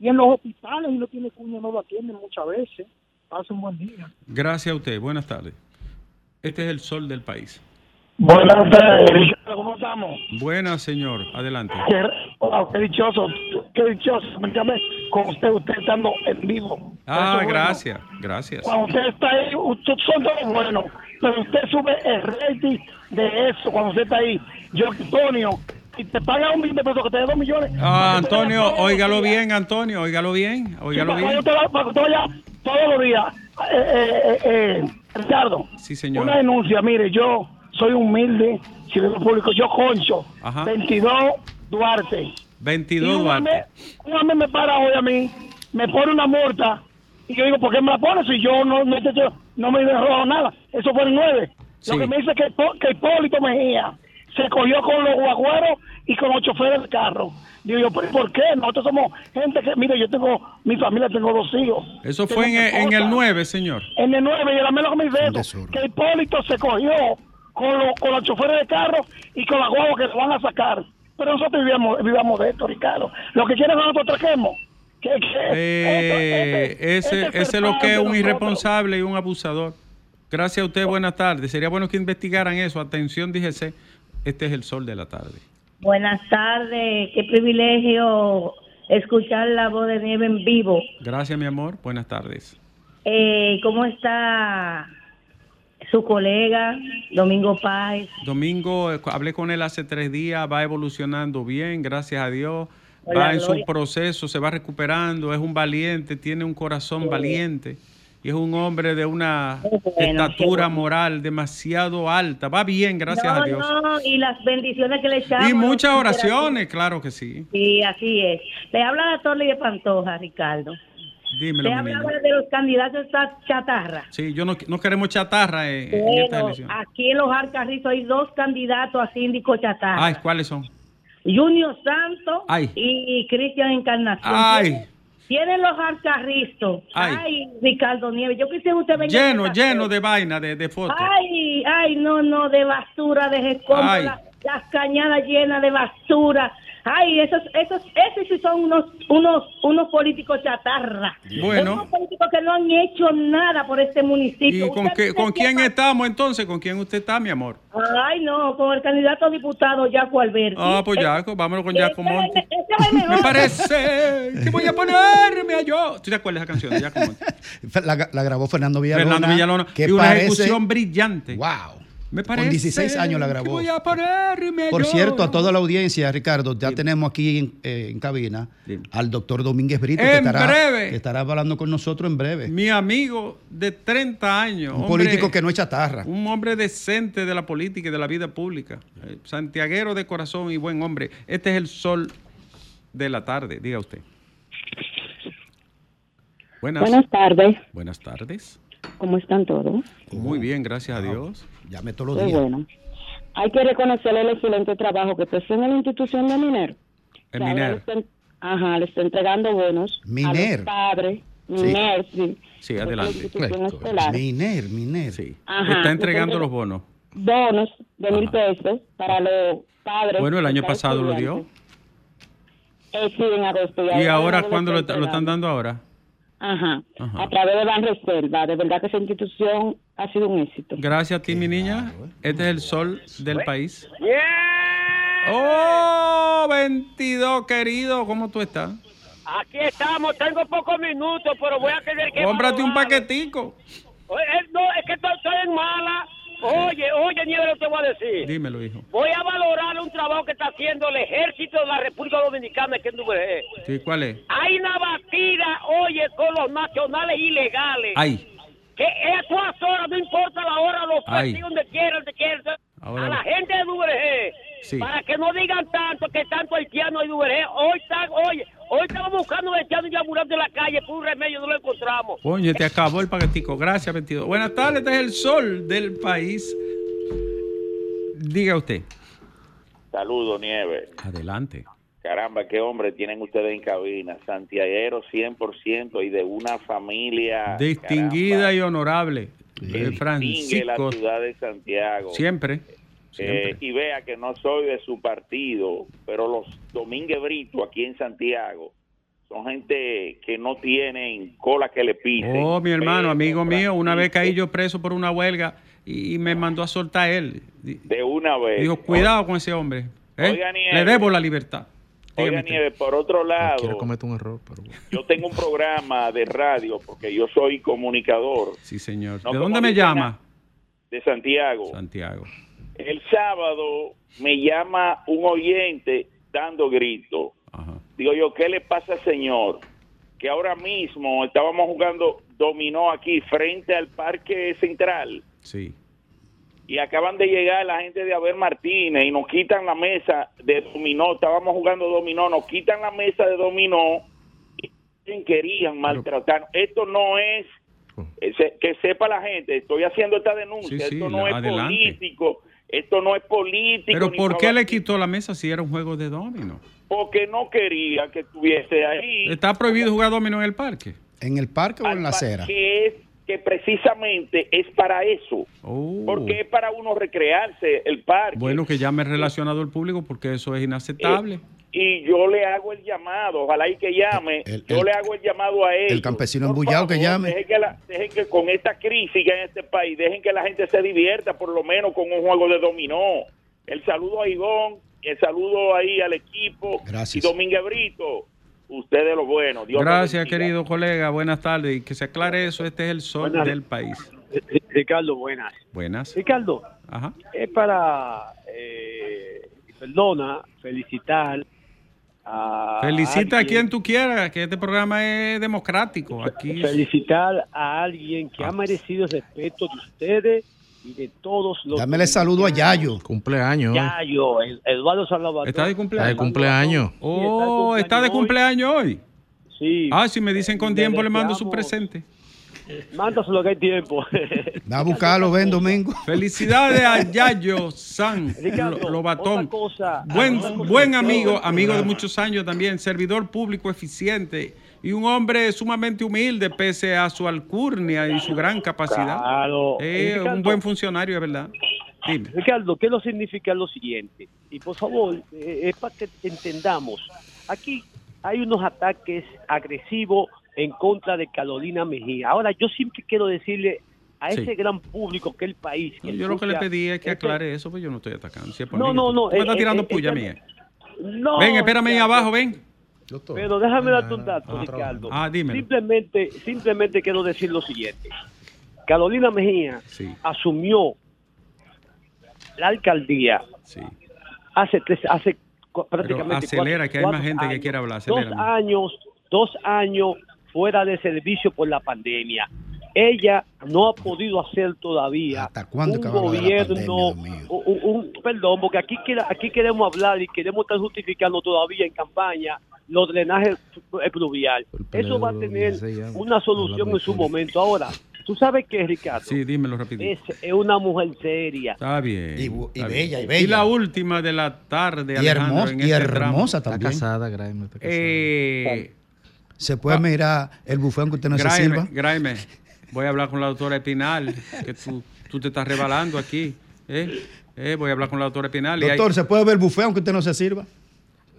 y en los hospitales y no tiene cuña, no lo atienden muchas veces. Pase un buen día. Gracias a usted. Buenas tardes. Este es el sol del país. Buenas tardes, ¿cómo estamos? Buenas, señor. Adelante. Qué, wow, qué dichoso, qué dichoso, con usted, usted estando en vivo. Ah, bueno. gracias. Gracias. Cuando usted está ahí, usted son todos buenos, pero usted sube el rating de eso cuando usted está ahí. Yo, Antonio, y te paga un millón de pesos que te dé dos millones. Ah, Antonio, óigalo bien, Antonio, óigalo bien, óigalo Sí, bien. para que usted vaya todos los días. Eh, eh, eh, Ricardo, Sí, señor. una denuncia, mire, yo soy humilde, ciudadano público, yo concho, Ajá. 22 Duarte. 22 Y un Duarte. hombre- Un hombre me para hoy a mí, me pone una multa, y yo digo, ¿por qué me la pone si yo no, no, no me he robado nada? Eso fue el 9. Sí. Lo que me dice que, que Hipólito Mejía se cogió con los guagüeros y con los choferes del carro. Digo yo, ¿pero por qué? Nosotros somos gente que, mire, yo tengo, mi familia, tengo dos hijos. Eso fue en, el- en el esposa. 9, señor. En el 9, y a mí lo que me dice eso, que Hipólito se cogió con, los con los choferes de carro y con la guagua que lo van a sacar. Pero nosotros vivíamos, vivíamos de esto, Ricardo. Lo que quieren es que nosotros traquemos. Que, que- Eh, este- ese, este ese es lo que es un irresponsable y un abusador. Gracias a usted, buenas tardes. Sería bueno que investigaran eso. Atención, díjese, este es el sol de la tarde. Buenas tardes, qué privilegio escuchar la voz de Nieve en vivo. Gracias, mi amor. Buenas tardes. Eh, ¿Cómo está su colega Domingo Páez? Domingo, eh, hablé con él hace tres días, va evolucionando bien, gracias a Dios. Hola, va en su proceso, se va recuperando, es un valiente, tiene un corazón valiente y es un hombre de una bueno, estatura bueno. moral demasiado alta. Va bien, gracias no, a Dios. no, y las bendiciones que le echamos. Y muchas oraciones, claro que sí. Sí, así es. Le habla la Torre de Pantoja, Ricardo. Dímelo, Le mi habla niño. de los candidatos a chatarra. Sí, yo no, no queremos chatarra en, en esta elección. aquí en los Alcarrizos hay dos candidatos a síndico chatarra. Ay, ¿cuáles son? Junior Santos Ay. y Cristian Encarnación. Ay. Tienen, los alcarristos. Ay. Ay. Ricardo Nieves. Yo quisiera usted venga Lleno, a lleno de vaina, de, de fotos. Ay, ay, no, no, de basura, de escombros, Ay. la- las cañadas llenas de basura. Ay, esos, esos, esos sí son unos, unos, unos políticos chatarra. Bueno. Unos políticos que no han hecho nada por este municipio. ¿Y con, qué, con quién estamos entonces? ¿Con quién usted está, mi amor? Ay, no, con el candidato a diputado Jaco Alberti. Ah, pues Jaco, vámonos con Jaco Monte. Me parece que voy a ponerme a yo. ¿Tú te acuerdas de esa canción de Jaco Monte? [LAUGHS] La, la grabó Fernando Villalona. Fernando Villalona. Que y una parece- ejecución brillante. Wow. Me parece Con 16 años la grabó. voy a ponerme a Por yo. cierto, a toda la audiencia, Ricardo, ya tenemos aquí en, eh, en cabina al doctor Domínguez Brito, que estará, breve. que estará hablando con nosotros en breve. Mi amigo de 30 años. Un hombre- político que no es chatarra. Un hombre decente de la política y de la vida pública. Eh, santiaguero de corazón y buen hombre. Este es el sol de la tarde, diga usted. Buenas, Buenas tardes, Buenas tardes. ¿Cómo están todos? Muy bien, gracias a Dios. Llame todos Qué bueno. Hay que reconocerle el excelente trabajo que está haciendo la institución de Miner. El ahora Miner. Le está, ajá, le está entregando bonos a Miner. los padres. Miner, sí. Sí, Porque adelante. la institución escolar. Miner, Miner. Sí. Ajá, Está entregando los bonos. Bonos de mil pesos para los padres. Bueno, el año pasado lo dio. Eh, sí, en agosto. ¿Y ahora le cuándo lo, está lo están dando ahora? Ajá. Ajá. A través de la reserva. De verdad que esa institución ha sido un éxito. Gracias a ti, mi niña. Este es el sol del país. ¡Oh! 22, querido. ¿Cómo tú estás? Aquí estamos, tengo pocos minutos, pero voy a tener que. Cómprate un paquetico. Oye, eh, No, es que estoy en mala. Oye, oye, Nieves, lo que te voy a decir. Dímelo, hijo. Voy a valorar un trabajo que está haciendo el ejército de la República Dominicana, que es WG. Sí, ¿cuál es? Hay una batida, oye, con los nacionales ilegales. Ay. Que es a todas horas, no importa la hora, los partidos donde quieran, donde quieran. A la gente de WG. Sí. Para que no digan tanto que tanto haitiano hay WG. Hoy están, oye, hoy estamos buscando un haitiano y ambulante en la calle, por un remedio no lo encontramos. Coño, te acabó el paquetico. Gracias, 22. Buenas tardes, este es el sol del país. Diga usted. Saludos, Nieves. Adelante. Caramba, qué hombre tienen ustedes en cabina. Santiaguero 100% y de una familia Distinguida y honorable. distingue la Francisco. ciudad de Santiago. Siempre. Eh, y vea que no soy de su partido, pero los Domínguez Brito aquí en Santiago son gente que no tienen cola que le pisen. Oh, mi hermano, amigo mío, una vez caí yo preso por una huelga y me mandó a soltar él. De una vez. Dijo, cuidado con ese hombre. ¿eh? Oiga. Le debo la libertad. Oiga. Nieves, por otro lado, Quiero cometer un error, pero bueno. yo tengo un programa de radio porque yo soy comunicador Sí, señor. No, ¿De dónde me llama? de Santiago. Santiago. El sábado me llama un oyente dando grito. Digo yo, ¿qué le pasa, señor? Que ahora mismo estábamos jugando dominó aquí frente al Parque Central Sí. y acaban de llegar la gente de Abel Martínez y nos quitan la mesa de dominó. Estábamos jugando dominó, nos quitan la mesa de dominó y querían maltratar. Esto no es eh, se- que sepa la gente, estoy haciendo esta denuncia, Sí, sí, esto no la- es adelante. político, esto no es político. Pero ¿por qué le quitó la mesa si era un juego de domino? Porque no quería que estuviese ahí. ¿Está prohibido jugar domino en el parque? ¿En el parque o en la acera? Que es que precisamente es para eso, Oh. porque es para uno recrearse el parque. Bueno, que llame relacionado al público porque eso es inaceptable. Y yo le hago el llamado, ojalá y que llame, yo le hago el llamado a él. El campesino embullado que llame. Dejen que, la- dejen que con esta crisis que hay en este país, dejen que la gente se divierta por lo menos con un juego de dominó. El saludo a Igón, el saludo ahí al equipo. Gracias. Y Domínguez Brito, ustedes lo bueno. Dios Gracias, querido colega. Buenas tardes. Y que se aclare eso, este es el sol Buenas. del país. Ricardo, buenas. Buenas. Ricardo, Ajá. es para, eh, perdona, felicitar a... Felicita a alguien- quien tú quieras, que este programa es democrático. Aquí Felicitar a alguien que ha merecido el respeto de ustedes y de todos los... Dámele saludo a Yayo. Cumpleaños. hoy. Yayo, Eduardo Salvador. ¿Está de cumpleaños? Está de cumpleaños. Oh, está de cumpleaños hoy. Sí. Ah, si me dicen con tiempo, le mando su presente. Mándaselo que hay tiempo. Va a buscarlo, ven domingo. Felicidades a Yayo San Ricardo, Lobatón. cosa, Buen, buen amigo, amigo de muchos años también, servidor público eficiente y un hombre sumamente humilde pese a su alcurnia y su gran capacidad. Claro. Eh, Ricardo, un buen funcionario, es verdad. Ricardo, ¿qué lo significa lo siguiente? Y por favor, eh, es para que entendamos. Aquí hay unos ataques agresivos en contra de Carolina Mejía. Ahora, yo siempre quiero decirle a Sí. ese gran público que el país. que Yo lo que le pedí es que este- aclare eso, pues yo no estoy atacando. Si es por No, mí, no, no, me eh, tirando eh, puya eh, mía. No, Ven, espérame ahí abajo, ven. Pero déjame darte un dato, Ricardo. Ah. Simplemente, simplemente quiero decir lo siguiente. Carolina Mejía asumió la alcaldía hace tres, hace prácticamente acelera, cuatro- que hay más gente que años. quiere hablar, Dos años, dos años fuera de servicio por la pandemia. Ella no ha podido hacer todavía cuándo un gobierno, un, un- un- perdón, porque aquí, queda- aquí queremos hablar y queremos estar justificando todavía en campaña los drenajes pluvial. Eso va a tener una solución en su momento. Ahora, tú sabes que Ricardo Sí, dímelo rapidito. es, es una mujer seria. Está bien. Y, está bella, bien. y bella. la última de la tarde, Y Alejandro, hermosa, en y este hermosa tramo. también. casada, Graeme. está casada. Eh, Se puede mirar el bufón que usted no se Graeme, sirva. Graeme, voy a hablar con la doctora Espinal, que tú, tú te estás rebalando aquí. ¿eh? Eh, voy a hablar con la doctora Espinal. y hay- Doctor, ¿se puede ver buffet aunque usted no se sirva?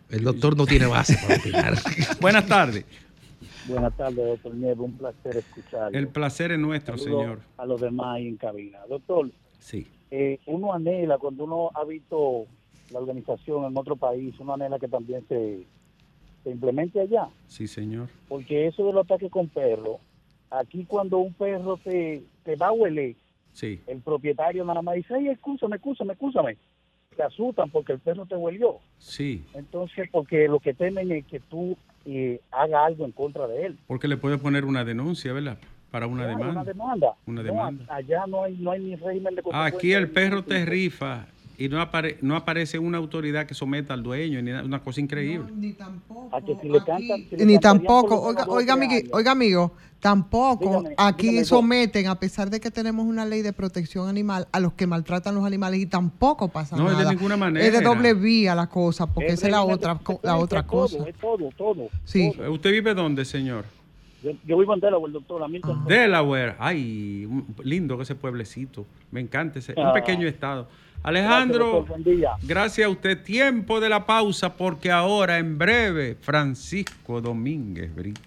El doctor no tiene base para opinar. [LAUGHS] Buenas tardes. Buenas tardes, doctor Nieves. Un placer escucharlo. El placer es nuestro, señor. A los demás ahí en cabina. Doctor, Sí. eh, uno anhela, cuando uno ha visto la organización en otro país, uno anhela que también se, se implemente allá. Sí, señor. Porque eso de los ataques con perros, aquí cuando un perro te, te va a hueler, Sí. el propietario nada más dice, ay, escúchame, escúchame, escúchame. Te asustan porque el perro te huelió. Sí. Entonces, porque lo que temen es que tú eh, haga algo en contra de él. Porque le puede poner una denuncia, ¿verdad? Para una Claro, demanda. Una demanda. Una No, demanda. allá no hay, no hay ni régimen de. Aquí el perro te rifa y no, apare- no aparece una autoridad que someta al dueño, ni nada, una cosa increíble. A que si le cantan- si le Ni tampoco, oiga, oiga, oiga, amigo, tampoco Dígame, aquí dígame, someten, a pesar de que tenemos una ley de protección animal, a los que maltratan los animales y tampoco pasa No, es de nada. ninguna Es de manera. doble vía la cosa, porque Es esa es la otra, la otra cosa. Es todo, todo. Sí. ¿Usted vive dónde, señor? Yo, yo vivo en Delaware, doctor. Hamilton. Delaware. Ay, lindo ese pueblecito. Me encanta ese. Un Ah. pequeño estado. Alejandro, Gracias, a usted. Tiempo de la pausa porque ahora en breve Francisco Domínguez Brito.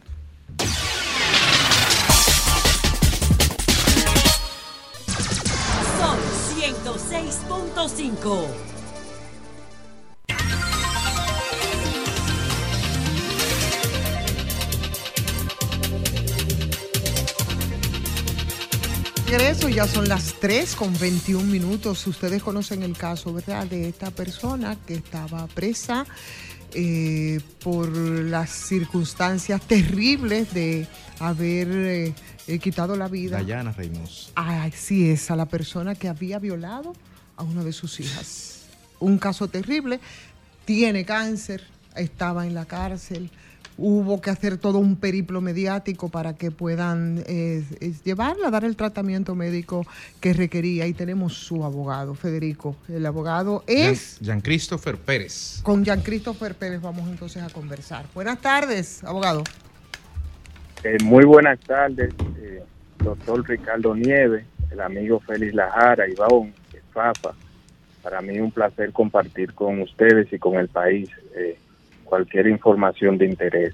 Sol 106.5. Regreso, ya son las 3 con 21 minutos. Ustedes conocen el caso, ¿verdad? De esta persona que estaba presa eh, por las circunstancias terribles de haber eh, eh, quitado la vida. Dayana Reynoso. Así es, a la persona que había violado a una de sus hijas. Un caso terrible, tiene cáncer, estaba en la cárcel, hubo que hacer todo un periplo mediático para que puedan eh, llevarla, dar el tratamiento médico que requería. Y tenemos su abogado, Federico. El abogado es... Jean Christopher Pérez. Con Jean Christopher Pérez vamos entonces a conversar. Buenas tardes, abogado. Eh, muy buenas tardes, eh, doctor Ricardo Nieves, el amigo Félix Lajara, Iván, Fafa. Para mí un placer compartir con ustedes y con el país eh, cualquier información de interés.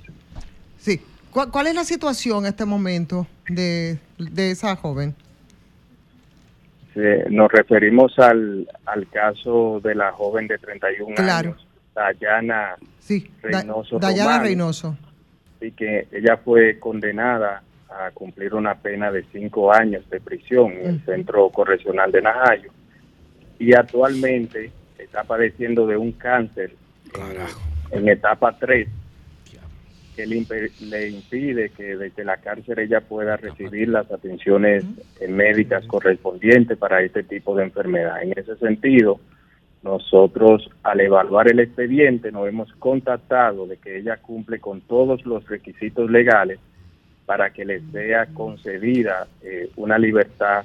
Sí. ¿Cuál, cuál es la situación en este momento de, de esa joven? Eh, nos referimos al, al caso de la joven de 31 Claro. años, Dayana Sí, Da- Reynoso Dayana Romano. Reynoso. y que ella fue condenada a cumplir una pena de cinco años de prisión en el Ujú. Centro Correccional de Najayo y actualmente está padeciendo de un cáncer en, en etapa 3 que le, le impide que desde la cárcel ella pueda recibir las atenciones médicas correspondientes para este tipo de enfermedad. En ese sentido, nosotros al evaluar el expediente nos hemos contactado de que ella cumple con todos los requisitos legales para que le sea concedida eh, una libertad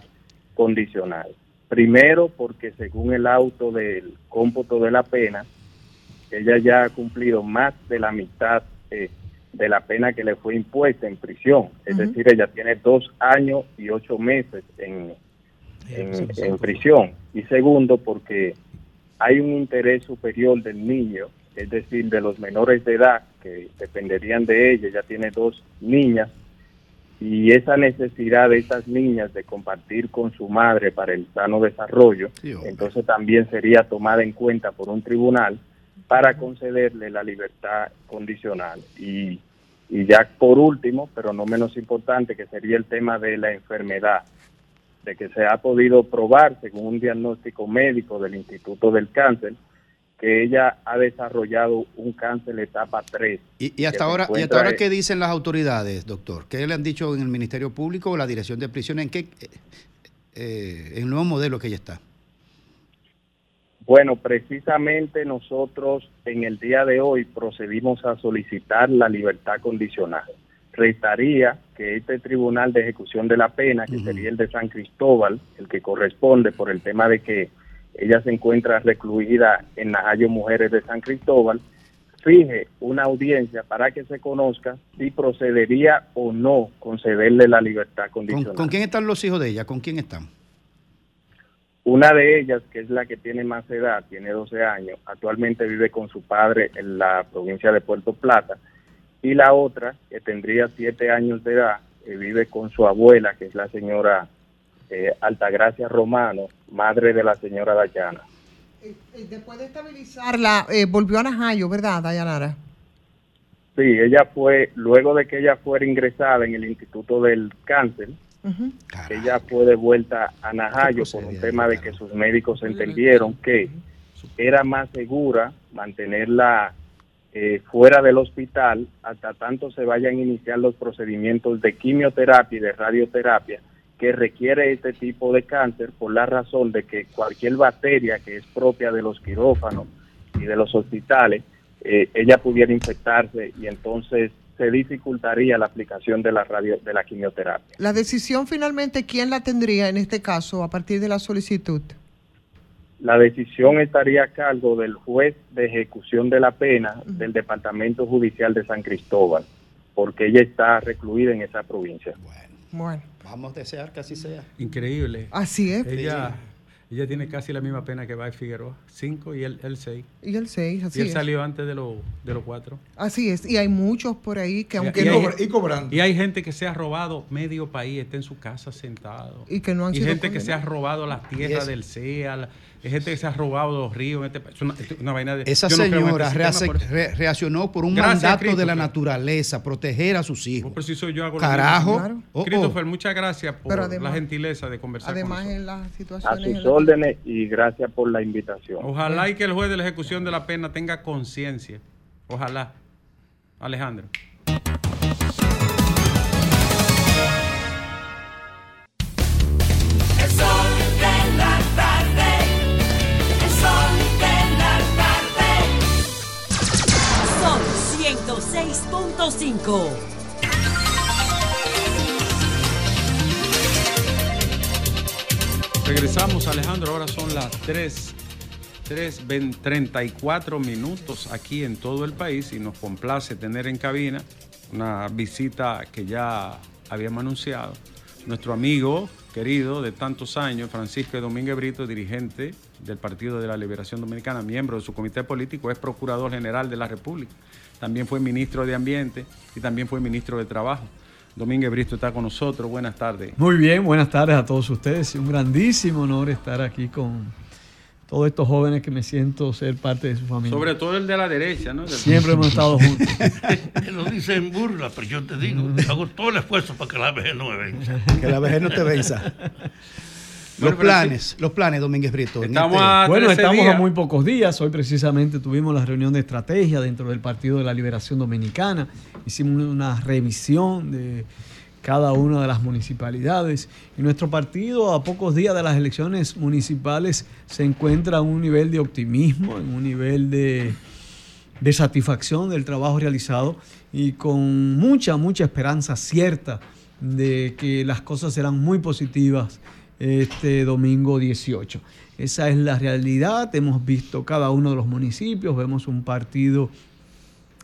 condicional. Primero porque según el auto del cómputo de la pena, ella ya ha cumplido más de la mitad eh, de la pena que le fue impuesta en prisión. Es decir, ella tiene dos años y ocho meses en, en, en prisión. Y segundo, porque hay un interés superior del niño, es decir, de los menores de edad que dependerían de ella. Ella tiene dos niñas y esa necesidad de estas niñas de compartir con su madre para el sano desarrollo, entonces también sería tomada en cuenta por un tribunal para concederle la libertad condicional. Y, y ya por último, pero no menos importante, que sería el tema de la enfermedad, de que se ha podido probar, según un diagnóstico médico del Instituto del Cáncer, que ella ha desarrollado un cáncer etapa 3. ¿Y, y hasta ahora, ¿Y hasta ahora qué dicen las autoridades, doctor? ¿Qué le han dicho en el Ministerio Público o la Dirección de Prisiones? ¿En qué eh, eh, en el nuevo modelo que ella está? Bueno, precisamente nosotros en el día de hoy procedimos a solicitar la libertad condicional. Restaría que este Tribunal de Ejecución de la Pena, que sería el de San Cristóbal, el que corresponde por el tema de que ella se encuentra recluida en Najayo Mujeres de San Cristóbal, fije una audiencia para que se conozca si procedería o no concederle la libertad ¿Con, condicional. con quién están los hijos de ella? ¿Con quién están? Una de ellas, que es la que tiene más edad, tiene 12 años, actualmente vive con su padre en la provincia de Puerto Plata. Y la otra, que tendría 7 años de edad, eh, vive con su abuela, que es la señora eh, Altagracia Romano, madre de la señora Dayana. Eh, Después de estabilizarla, eh, volvió a Najayo, ¿verdad, Dayanara? Sí, ella fue, luego de que ella fuera ingresada en el Instituto del Cáncer, ella fue de vuelta a Najayo por un tema de que sus médicos entendieron que era más segura mantenerla eh, fuera del hospital hasta tanto se vayan a iniciar los procedimientos de quimioterapia y de radioterapia que requiere este tipo de cáncer por la razón de que cualquier bacteria que es propia de los quirófanos y de los hospitales, eh, ella pudiera infectarse y entonces se dificultaría la aplicación de la radio de la quimioterapia. La decisión finalmente, ¿quién la tendría en este caso a partir de la solicitud? La decisión estaría a cargo del juez de ejecución de la pena del Departamento Judicial de San Cristóbal, porque ella está recluida en esa provincia. Bueno. Vamos a desear que así sea. Increíble. Así es. Ella, ella tiene casi la misma pena que Bay Figueroa, 5 y él 6. Y el 6, así Y él es. salió antes de, los de los 4. Así es. Y hay muchos por ahí que aunque y, no... hay, y hay gente que se ha robado medio país, está en su casa sentado. Y que no han y sido gente que se ha robado las Y tierras del CEA, la- hay gente que se ha robado los ríos. en este pa- es una, es una vaina de, Esa no señora este reace- sistema, por- re- reaccionó por un Gracias, mandato de la naturaleza, proteger a sus hijos. Por si soy yo hago Carajo. Claro. Oh, oh. Christopher, muchas gracias por además- la gentileza de conversar Además, con en las A situaciones... en sus órdenes y gracias por la invitación. Ojalá y que el juez de la ejecución de la pena tenga conciencia. Ojalá. Alejandro. Regresamos, Alejandro. Ahora son las 3, 3, 34 minutos aquí en todo el país y nos complace tener en cabina una visita que ya habíamos anunciado. Nuestro amigo querido de tantos años, Francisco Domínguez Brito, dirigente del Partido de la Liberación Dominicana, miembro de su comité político, es procurador general de la República. También fue ministro de Ambiente y también fue ministro de Trabajo. Domínguez Brito está con nosotros. Buenas tardes. Muy bien, buenas tardes a todos ustedes. Un grandísimo honor estar aquí con todos estos jóvenes que me siento ser parte de su familia. Sobre todo el de la derecha, ¿no? Siempre hemos estado juntos. [LAUGHS] Lo dice en burla, pero yo te digo, hago todo el esfuerzo para que la vejez no me venza. Que la vejez no te venza. Los planes, los planes, Domínguez Brito. este- bueno, estamos a muy pocos días. Hoy precisamente tuvimos la reunión de estrategia dentro del Partido de la Liberación Dominicana. Hicimos una revisión de cada una de las municipalidades. Y nuestro partido, a pocos días de las elecciones municipales, se encuentra en un nivel de optimismo, en un nivel de, de satisfacción del trabajo realizado y con mucha, mucha esperanza cierta de que las cosas serán muy positivas este domingo 18. Esa es la realidad. Hemos visto cada uno de los municipios, vemos un partido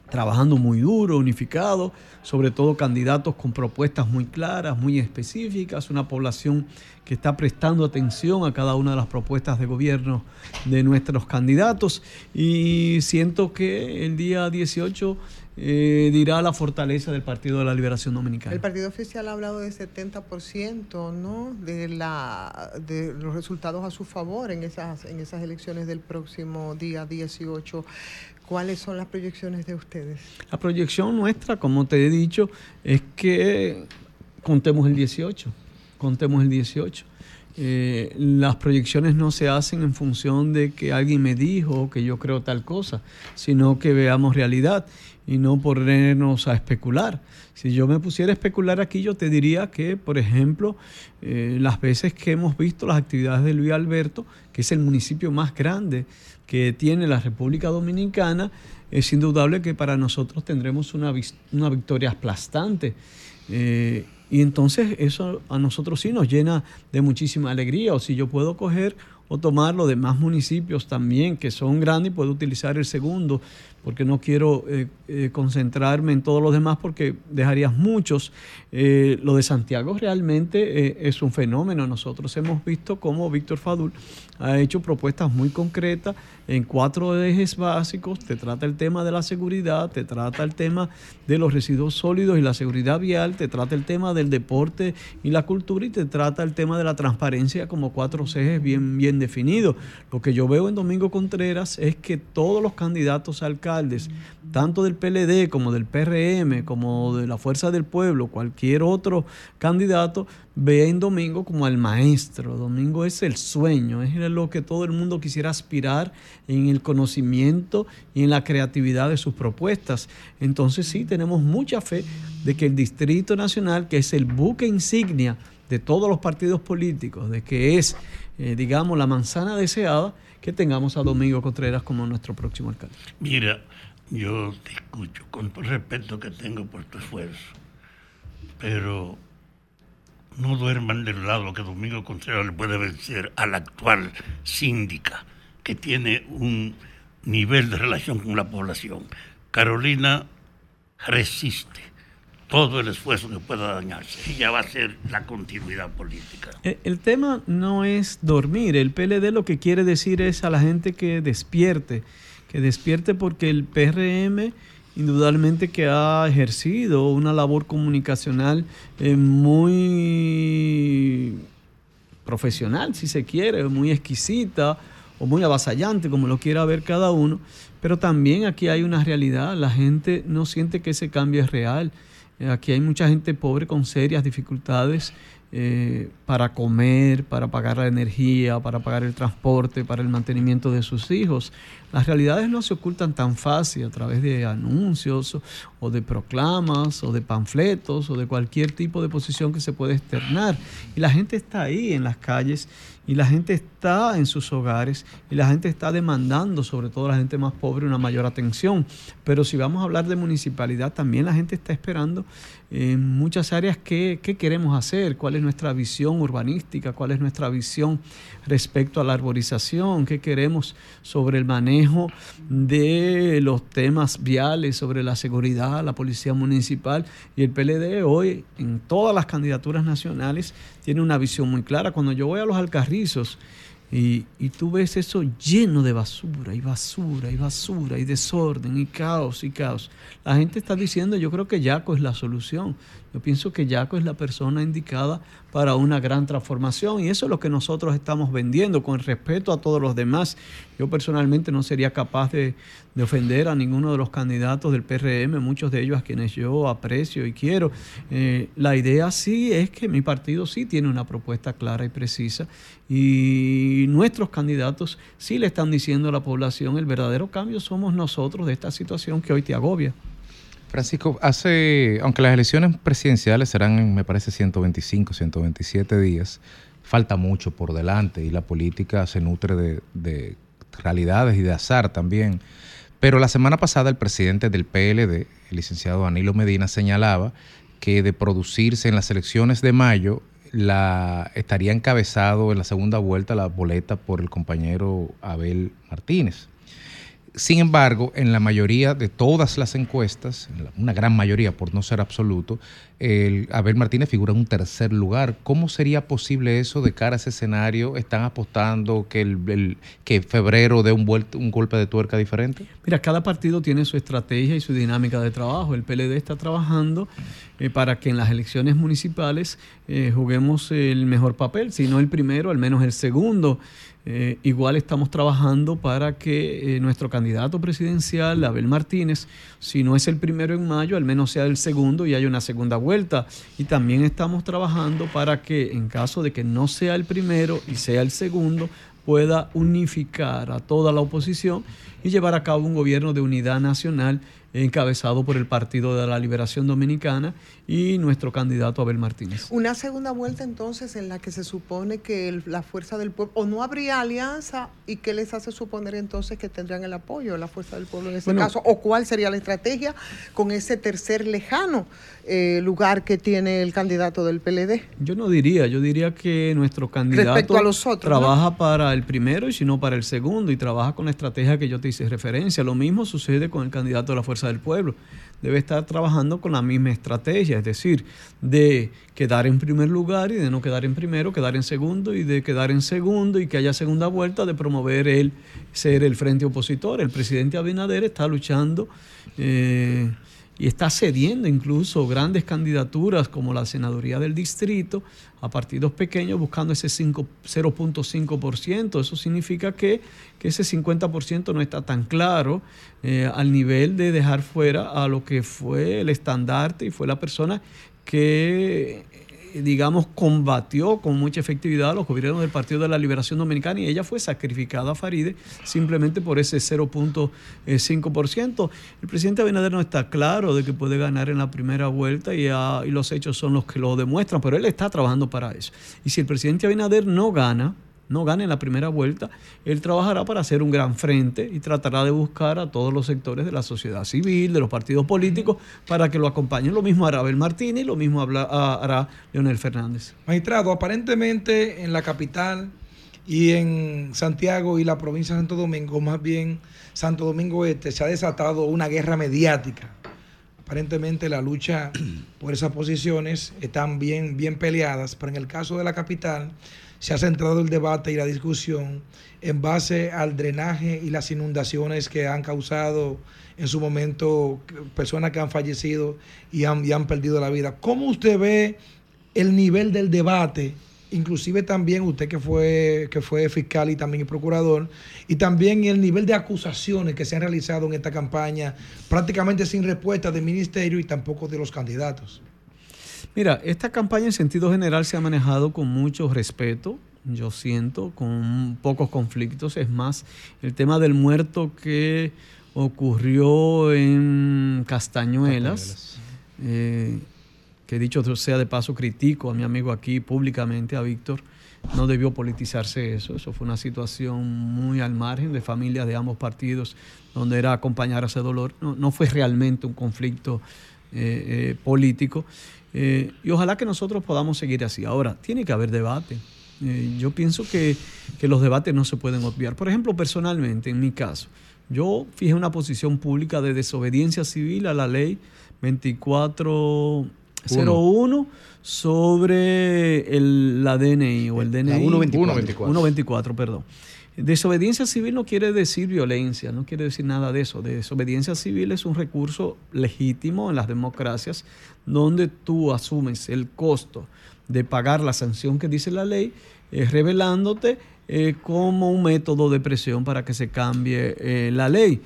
trabajando muy duro, unificado, sobre todo candidatos con propuestas muy claras, muy específicas, una población que está prestando atención a cada una de las propuestas de gobierno de nuestros candidatos y siento que el día 18 eh, dirá la fortaleza del Partido de la Liberación Dominicana. El partido oficial ha hablado de 70% ¿no? de, la, de los resultados a su favor en esas, en esas elecciones del próximo día 18. ¿Cuáles son las proyecciones de ustedes? La proyección nuestra, como te he dicho, es que contemos el 18 contemos el 18. Eh, las proyecciones no se hacen en función de que alguien me dijo que yo creo tal cosa, sino que veamos realidad y no ponernos a especular. Si yo me pusiera a especular aquí, yo te diría que, por ejemplo, eh, las veces que hemos visto las actividades de Luis Alberto, que es el municipio más grande que tiene la República Dominicana, es indudable que para nosotros tendremos una, una victoria aplastante. Eh, y entonces eso a nosotros sí nos llena de muchísima alegría. O si yo puedo coger o tomar los demás municipios también que son grandes y puedo utilizar el segundo porque no quiero eh, eh, concentrarme en todos los demás porque dejarías muchos. Eh, lo de Santiago realmente es un fenómeno. Nosotros hemos visto cómo Víctor Fadul ha hecho propuestas muy concretas en cuatro ejes básicos. Te trata el tema de la seguridad, te trata el tema de los residuos sólidos y la seguridad vial, te trata el tema del deporte y la cultura y te trata el tema de la transparencia como cuatro ejes bien, bien definidos. Lo que yo veo en Domingo Contreras es que todos los candidatos tanto del PLD como del PRM, como de la Fuerza del Pueblo, cualquier otro candidato, ve en Domingo como al maestro. Domingo es el sueño, es lo que todo el mundo quisiera aspirar en el conocimiento y en la creatividad de sus propuestas. Entonces sí, tenemos mucha fe de que el Distrito Nacional, que es el buque insignia de todos los partidos políticos, de que es, eh, digamos, la manzana deseada, que tengamos a Domingo Contreras como nuestro próximo alcalde. Mira, yo te escucho con todo el respeto que tengo por tu esfuerzo, pero no duerman del lado que Domingo Contreras le puede vencer a la actual síndica, que tiene un nivel de relación con la población. Carolina resiste todo el esfuerzo que pueda dañarse. ya va a ser la continuidad política. Eh, el, tema no es dormir. El PLD lo que quiere decir es a la gente que despierte, que despierte porque el PRM indudablemente que ha ejercido una labor comunicacional eh, muy profesional, si se quiere, muy exquisita o muy avasallante, como lo quiera ver cada uno, pero también aquí hay una realidad, la gente no siente que ese cambio es real. Eh, aquí hay mucha gente pobre con serias dificultades eh, para comer, para pagar la energía, para pagar el transporte, para el mantenimiento de sus hijos. Las realidades no se ocultan tan fácil a través de anuncios o de proclamas o de panfletos o de cualquier tipo de posición que se puede externar. Y la gente está ahí en las calles y la gente está en sus hogares y la gente está demandando, sobre todo la gente más pobre, una mayor atención. Pero si vamos a hablar de municipalidad, también la gente está esperando en muchas áreas qué, qué queremos hacer, cuál es nuestra visión urbanística, cuál es nuestra visión respecto a la arborización, qué queremos sobre el manejo de los temas viales, sobre la seguridad, la policía municipal. Y el PLD hoy, en todas las candidaturas nacionales, tiene una visión muy clara. Cuando yo voy a los Alcarrizos, y, y, tú ves eso lleno de basura y basura y basura y desorden y caos y caos. La gente está diciendo, yo creo que Yaco es la solución. Yo pienso que Yaco es la persona indicada para una gran transformación y eso es lo que nosotros estamos vendiendo con respeto a todos los demás. Yo personalmente no sería capaz de, ofender a ninguno de los candidatos del PRM, muchos de ellos a quienes yo aprecio y quiero. Eh, la idea sí es que mi partido sí tiene una propuesta clara y precisa y nuestros candidatos sí le están diciendo a la población el verdadero cambio somos nosotros de esta situación que hoy te agobia. Francisco, hace, aunque las elecciones presidenciales serán, me parece, 125, 127 días, falta mucho por delante y la política se nutre de, realidades y de azar también. Pero la semana pasada el presidente del PLD, el licenciado Danilo Medina, señalaba que de producirse en las elecciones de mayo, la, estaría encabezado en la segunda vuelta la boleta por el compañero Abel Martínez. Sin embargo, en la mayoría de todas las encuestas, una gran mayoría por no ser absoluto, el Abel Martínez figura en un tercer lugar. ¿Cómo sería posible eso de cara a ese escenario? ¿Están apostando que, el, que febrero dé un, un golpe de tuerca diferente? Mira, cada partido tiene su estrategia y su dinámica de trabajo. El PLD está trabajando eh, para que en las elecciones municipales eh, juguemos el mejor papel, si no el primero, al menos el segundo. Eh, igual estamos trabajando para que eh, nuestro candidato presidencial, Abel Martínez, si no es el primero en mayo, al menos sea el segundo y haya una segunda vuelta. Y también estamos trabajando para que en caso de que no sea el primero y sea el segundo, pueda unificar a toda la oposición y llevar a cabo un gobierno de unidad nacional encabezado por el Partido de la Liberación Dominicana y nuestro candidato Abel Martínez. Una segunda vuelta entonces en la que se supone que el- la fuerza del pueblo, o no habría alianza y qué les hace suponer entonces que tendrían el apoyo de la fuerza del pueblo en ese Bueno. caso, o cuál sería la estrategia con ese tercer lejano eh, lugar que tiene el candidato del PLD. Yo no diría, yo diría que nuestro candidato Respecto a los otros, ¿no? trabaja para el primero y si no para el segundo y trabaja con la estrategia que yo te hice referencia. Lo mismo sucede con el candidato de la Fuerza del Pueblo. Debe estar trabajando con la misma estrategia, es decir, de quedar en primer lugar y de no quedar en primero, quedar en segundo y de quedar en segundo y que haya segunda vuelta de promover él ser el frente opositor. El presidente Abinader está luchando eh, y está cediendo incluso grandes candidaturas como la senaduría del distrito a partidos pequeños buscando ese 5 0.5%. Eso significa que, que ese 50% no está tan claro eh, al nivel de dejar fuera a lo que fue el estandarte y fue la persona que digamos, combatió con mucha efectividad a los gobiernos del Partido de la Liberación Dominicana y ella fue sacrificada a Faride simplemente por ese 0.5%. El presidente Abinader no está claro de que puede ganar en la primera vuelta y, ah, y los hechos son los que lo demuestran, pero él está trabajando para eso. Y si el presidente Abinader no gana, no gana en la primera vuelta, él trabajará para hacer un gran frente y tratará de buscar a todos los sectores de la sociedad civil, de los partidos políticos, para que lo acompañen. Lo mismo hará Abel Martínez, lo mismo ah, hará Leonel Fernández. Magistrado, aparentemente en la capital y en Santiago y la provincia de Santo Domingo, más bien Santo Domingo Este, se ha desatado una guerra mediática. Aparentemente la lucha por esas posiciones están bien, bien peleadas, pero en el caso de la capital se ha centrado el debate y la discusión en base al drenaje y las inundaciones que han causado en su momento personas que han fallecido y han, y han perdido la vida. ¿Cómo usted ve el nivel del debate? Inclusive también usted que fue, que fue fiscal y también procurador, y también el nivel de acusaciones que se han realizado en esta campaña, prácticamente sin respuesta del ministerio y tampoco de los candidatos. Mira, esta campaña en sentido general se ha manejado con mucho respeto, yo siento, con pocos conflictos. Es más, el tema del muerto que ocurrió en Castañuelas, eh, que dicho sea de paso, critico a mi amigo aquí públicamente, a Víctor, no debió politizarse eso. Eso fue una situación muy al margen de familias de ambos partidos, donde era acompañar a ese dolor. No, no fue realmente un conflicto eh, eh, político. Eh, y ojalá que nosotros podamos seguir así. Ahora, tiene que haber debate. Eh, yo pienso que, que los debates no se pueden obviar. Por ejemplo, personalmente, en mi caso, yo fijé una posición pública de desobediencia civil a la ley 2401 sobre el, la DNI o el DNI. La 124. 124, perdón. Desobediencia civil no quiere decir violencia, no quiere decir nada de eso. Desobediencia civil es un recurso legítimo en las democracias donde tú asumes el costo de pagar la sanción que dice la ley, eh, revelándote eh, como un método de presión para que se cambie eh, la ley.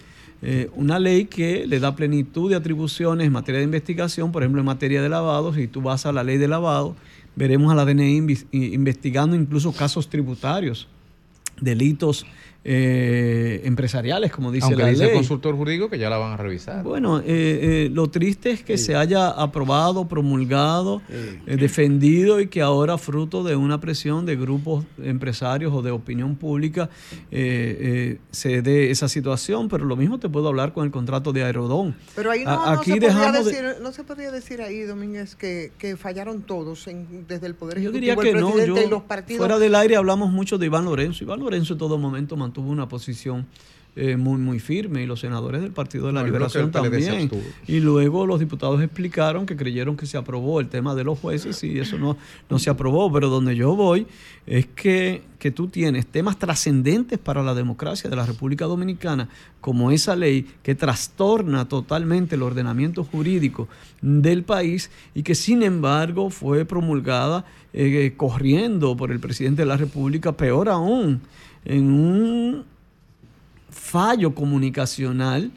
Una ley que le da plenitud de atribuciones en materia de investigación, por ejemplo, en materia de lavado, si tú vas a la ley de lavado, veremos a la DNI investigando incluso casos tributarios, delitos eh, empresariales, como dice Aunque la dice ley. el consultor jurídico que ya la van a revisar. Bueno, eh, eh, lo triste es que se haya aprobado, promulgado, eh, defendido y que ahora fruto de una presión de grupos empresarios o de opinión pública eh, eh, se dé esa situación, pero lo mismo te puedo hablar con el contrato de Aerodón. Pero ahí no, A- no aquí se podría de- decir, no se podría decir ahí, Domínguez, que, que fallaron todos en- desde el Poder Yo Ejecutivo, diría que el no, yo, y los partidos. fuera del aire hablamos mucho de Iván Lorenzo. Iván Lorenzo en todo momento mantuvo tuvo una posición eh, muy, muy firme y los senadores del Partido de la No, Liberación también. Y luego los diputados explicaron que creyeron que se aprobó el tema de los jueces y eso no, no se aprobó. Pero donde yo voy es que, que tú tienes temas trascendentes para la democracia de la República Dominicana, como esa ley que trastorna totalmente el ordenamiento jurídico del país y que sin embargo fue promulgada eh, corriendo por el presidente de la República, peor aún, en un fallo comunicacional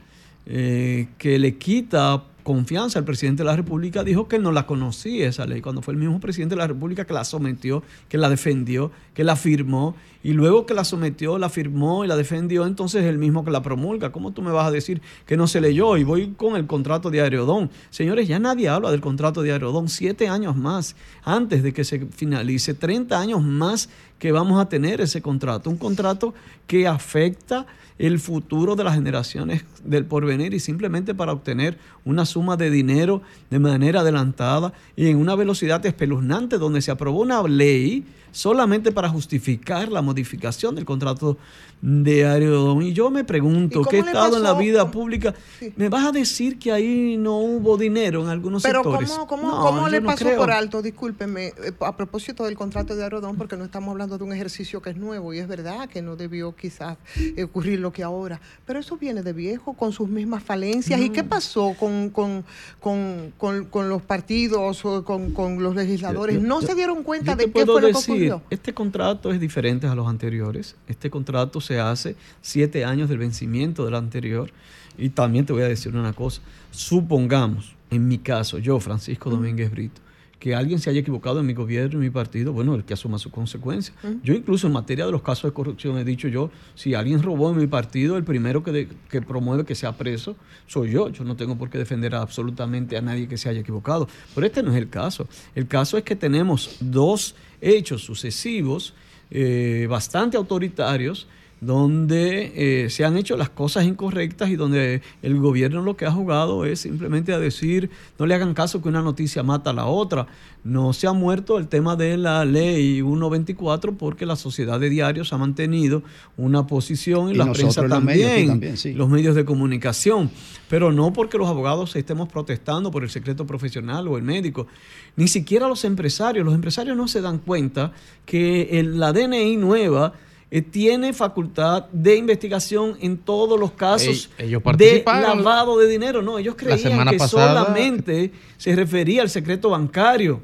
eh, que le quita confianza al presidente de la República, dijo que no la conocía esa ley, cuando fue el mismo presidente de la República que la sometió, que la defendió, que la firmó, y luego que la sometió, la firmó y la defendió, entonces el mismo que la promulga. ¿Cómo tú me vas a decir que no se leyó? Y voy con el contrato de Aerodón. Señores, ya nadie habla del contrato de Aerodón. Siete años más antes de que se finalice, 30 años más que vamos a tener ese contrato. Un contrato que afecta el futuro de las generaciones del porvenir y simplemente para obtener una suma de dinero de manera adelantada y en una velocidad espeluznante donde se aprobó una ley solamente para justificar la modificación del contrato de Aerodón. Y yo me pregunto, ¿Y que he cómo le estado en la vida pública, ¿me vas a decir que ahí no hubo dinero en algunos Pero sectores? ¿cómo, cómo, No, cómo yo le no pasó creo. por alto? Discúlpeme, eh, a propósito del contrato de Aerodón, porque no estamos hablando de un ejercicio que es nuevo y es verdad que no debió quizás ocurrir lo que ahora, pero eso viene de viejo con sus mismas falencias. ¿Y qué pasó con, con, con, con- los partidos o con, con los legisladores? Yo- ¿No yo- se dieron cuenta de qué fue lo que decir, ocurrió? Este contrato es diferente a los anteriores. Este contrato se hace siete años del vencimiento del anterior. Y también te voy a decir una cosa. Supongamos, en mi caso, yo, Francisco Domínguez Brito, que alguien se haya equivocado en mi gobierno, en mi partido, bueno, el que asuma sus consecuencias. Yo incluso en materia de los casos de corrupción he dicho yo, si alguien robó en mi partido, el primero que, de- que promueve que sea preso soy yo. Yo no tengo por qué defender a absolutamente a nadie que se haya equivocado. Pero este no es el caso. El caso es que tenemos dos hechos sucesivos eh, bastante autoritarios donde eh, se han hecho las cosas incorrectas y donde el gobierno lo que ha jugado es simplemente a decir, no le hagan caso que una noticia mata a la otra. No se ha muerto el tema de la ley 124 porque la sociedad de diarios ha mantenido una posición y, Y la prensa los medios también, también, sí. los medios de comunicación, pero no porque los abogados estemos protestando por el secreto profesional o el médico, ni siquiera los empresarios. Los empresarios no se dan cuenta que el- la DNI nueva eh, tiene facultad de investigación en todos los casos Ey, ellos de lavado de dinero. No, ellos creían que pasada- solamente se refería al secreto bancario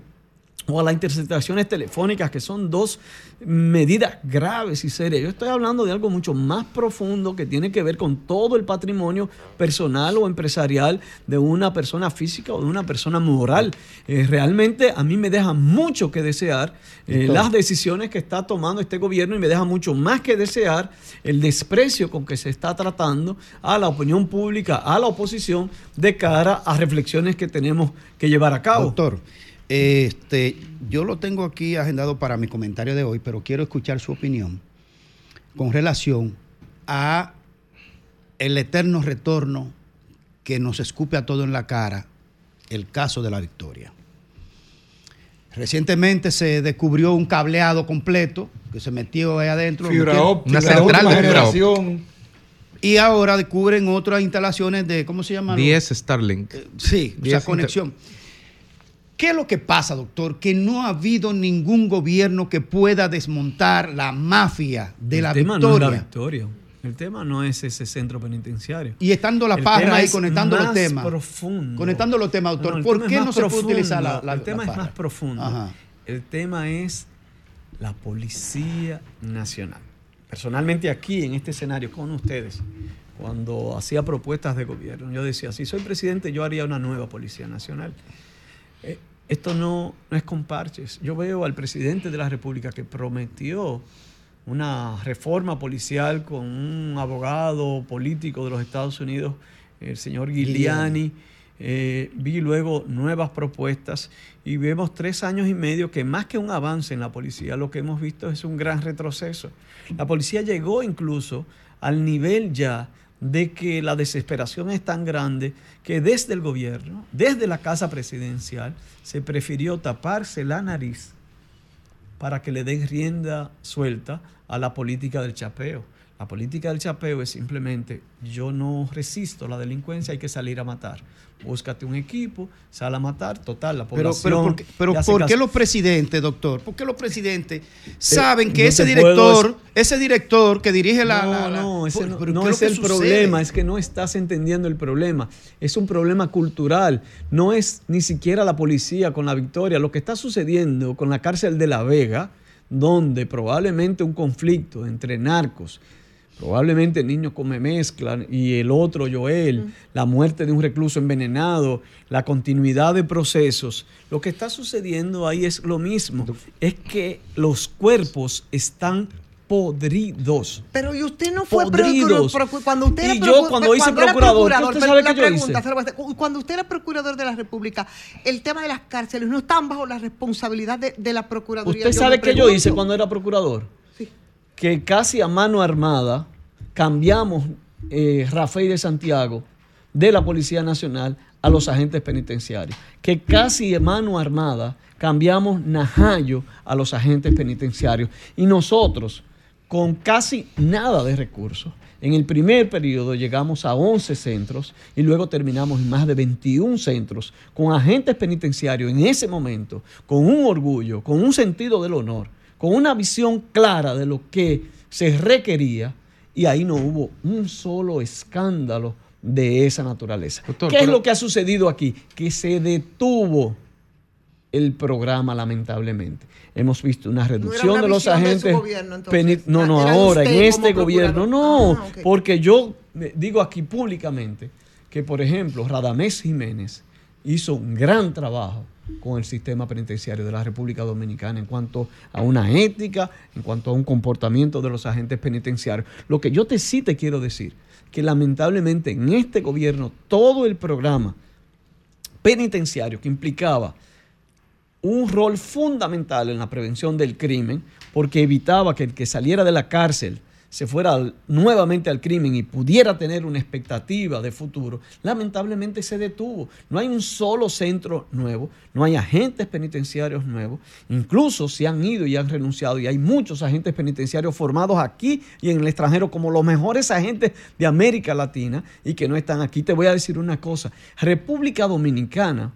o a las interceptaciones telefónicas, que son dos medidas graves y serias. Yo estoy hablando de algo mucho más profundo que tiene que ver con todo el patrimonio personal o empresarial de una persona física o de una persona moral. Eh, realmente a mí me deja mucho que desear eh, las decisiones que está tomando este gobierno y me deja mucho más que desear el desprecio con que se está tratando a la opinión pública, a la oposición, de cara a reflexiones que tenemos que llevar a cabo. Doctor, este, yo lo tengo aquí agendado para mi comentario de hoy, pero quiero escuchar su opinión con relación a el eterno retorno que nos escupe a todo en la cara, el caso de la victoria. Recientemente se descubrió un cableado completo que se metió ahí adentro. Fibra óptica, Una central de fibra generación. Y ahora descubren otras instalaciones de, ¿cómo se llama? 10 Starlink. Sí, o 10 sea, inter- conexión. ¿Qué es lo que pasa, doctor? Que no ha habido ningún gobierno que pueda desmontar la mafia de el la tema victoria. no es la victoria. El tema no es ese centro penitenciario. Y estando la tema ahí conectando los temas. profundo. Conectando los temas, doctor. No, ¿Por tema qué no más se puede profundo. utilizar la, la El tema la es más profundo. Ajá. El tema es la Policía Nacional. Personalmente aquí, en este escenario, con ustedes, cuando hacía propuestas de gobierno, yo decía, si soy presidente, yo haría una nueva Policía Nacional. Eh, esto no, no es con parches. Yo veo al presidente de la República que prometió una reforma policial con un abogado político de los Estados Unidos, el señor Giuliani. Eh, vi luego nuevas propuestas y vemos tres años y medio que más que un avance en la policía, lo que hemos visto es un gran retroceso. La policía llegó incluso al nivel ya de que la desesperación es tan grande que desde el gobierno, desde la casa presidencial, se prefirió taparse la nariz para que le den rienda suelta a la política del chapeo. La política del chapeo es simplemente, yo no resisto la delincuencia, hay que salir a matar. Búscate un equipo, sal a matar, total, la población... pero, ¿por qué, pero le hace ¿por qué caso. los presidentes, doctor? ¿Por qué los presidentes saben que no ese te puedo director, ese director que dirige la... No, la- la- no, ese ¿Por- no, es el sucede? problema, es que no estás entendiendo el problema. Es un problema cultural, no es ni siquiera la policía con la victoria. Lo que está sucediendo con la cárcel de La Vega, donde probablemente un conflicto entre narcos, probablemente niños come mezcla y el otro Joel, la muerte de un recluso envenenado, la continuidad de procesos, lo que está sucediendo ahí es lo mismo, es que los cuerpos están podridos. Pero y usted no fue Podridos. procurador, procu- cuando usted era Y yo cuando hice era procurador, ¿qué usted sabe que yo pregunta, hice? cuando usted era procurador de la República, el tema de las cárceles no están bajo la responsabilidad de, de la Procuraduría. ¿Usted Yo sabe qué yo hice cuando era procurador? Que casi a mano armada cambiamos eh, Rafael de Santiago de la Policía Nacional a los agentes penitenciarios. Que casi a mano armada cambiamos Najayo a los agentes penitenciarios. Y nosotros, con casi nada de recursos, en el primer periodo llegamos a 11 centros y luego terminamos en más de 21 centros con agentes penitenciarios en ese momento, con un orgullo, con un sentido del honor, con una visión clara de lo que se requería y ahí no hubo un solo escándalo de esa naturaleza. ¿Qué es pero- lo que ha sucedido aquí? Que se detuvo el programa, lamentablemente. Hemos visto una reducción de los visión de su agentes. gobierno, entonces. peni- no, no, Era ahora, en este gobierno, no. Ah. Porque yo eh, digo aquí públicamente que, por ejemplo, Radamés Jiménez hizo un gran trabajo con el sistema penitenciario de la República Dominicana en cuanto a una ética, en cuanto a un comportamiento de los agentes penitenciarios. Lo que yo te sí te quiero decir, que lamentablemente en este gobierno todo el programa penitenciario que implicaba un rol fundamental en la prevención del crimen, porque evitaba que el que saliera de la cárcel se fuera nuevamente al crimen y pudiera tener una expectativa de futuro, lamentablemente se detuvo. No hay un solo centro nuevo, no hay agentes penitenciarios nuevos, incluso se han ido y han renunciado y hay muchos agentes penitenciarios formados aquí y en el extranjero como los mejores agentes de América Latina y que no están aquí. Te voy a decir una cosa, República Dominicana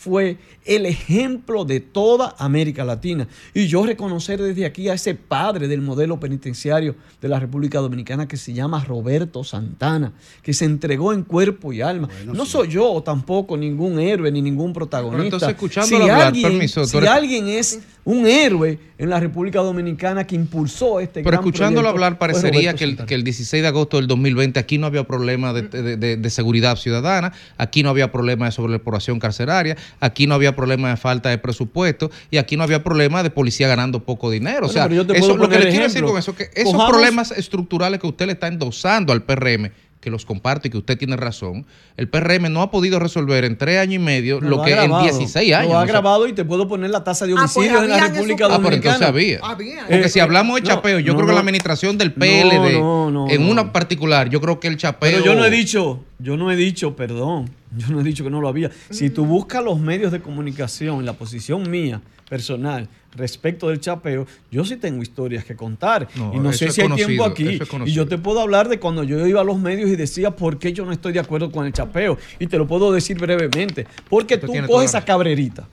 fue el ejemplo de toda América Latina. Y yo reconocer desde aquí a ese padre del modelo penitenciario de la República Dominicana que se llama Roberto Santana, que se entregó en cuerpo y alma. no soy yo tampoco ningún héroe ni ningún protagonista. Pero entonces, escuchándolo hablar, alguien, permiso, si eres- alguien es un héroe en la República Dominicana que impulsó este Pero gran escuchándolo proyecto, hablar, parecería que el, que el 16 de agosto del 2020 aquí no había problema de, de- de- de seguridad ciudadana, aquí no había problema de sobrepoblación carceraria, aquí no había problema de falta de presupuesto y aquí no había problema de policía ganando poco dinero. o sea, pero yo te eso, puedo lo que le quiero decir con eso, que esos Cojamos- problemas estructurales que usted le está endosando al PRM, que los comparte y que usted tiene razón, el PRM no ha podido resolver en tres años y medio lo que en agravado. 16 años. Lo ha o sea, agravado y te puedo poner la tasa de Ah, pues homicidios en la República esos- Ah, pero Dominicana. entonces había. Porque Eh, si hablamos de no, chapeo, yo no, creo que no. la administración del PLD, No, no, en no. una particular, yo creo que el chapeo. Pero yo no he dicho, yo no he dicho, perdón, [LAUGHS] yo no he dicho que no lo había. Si tú buscas los medios de comunicación, la posición mía personal respecto del chapeo, yo sí tengo historias que contar. No, y no sé si hay conocido, tiempo aquí. es y yo te puedo hablar de cuando yo iba a los medios y decía por qué yo no estoy de acuerdo con el chapeo. Y te lo puedo decir brevemente. Porque Usted tú coges a Cabrerita.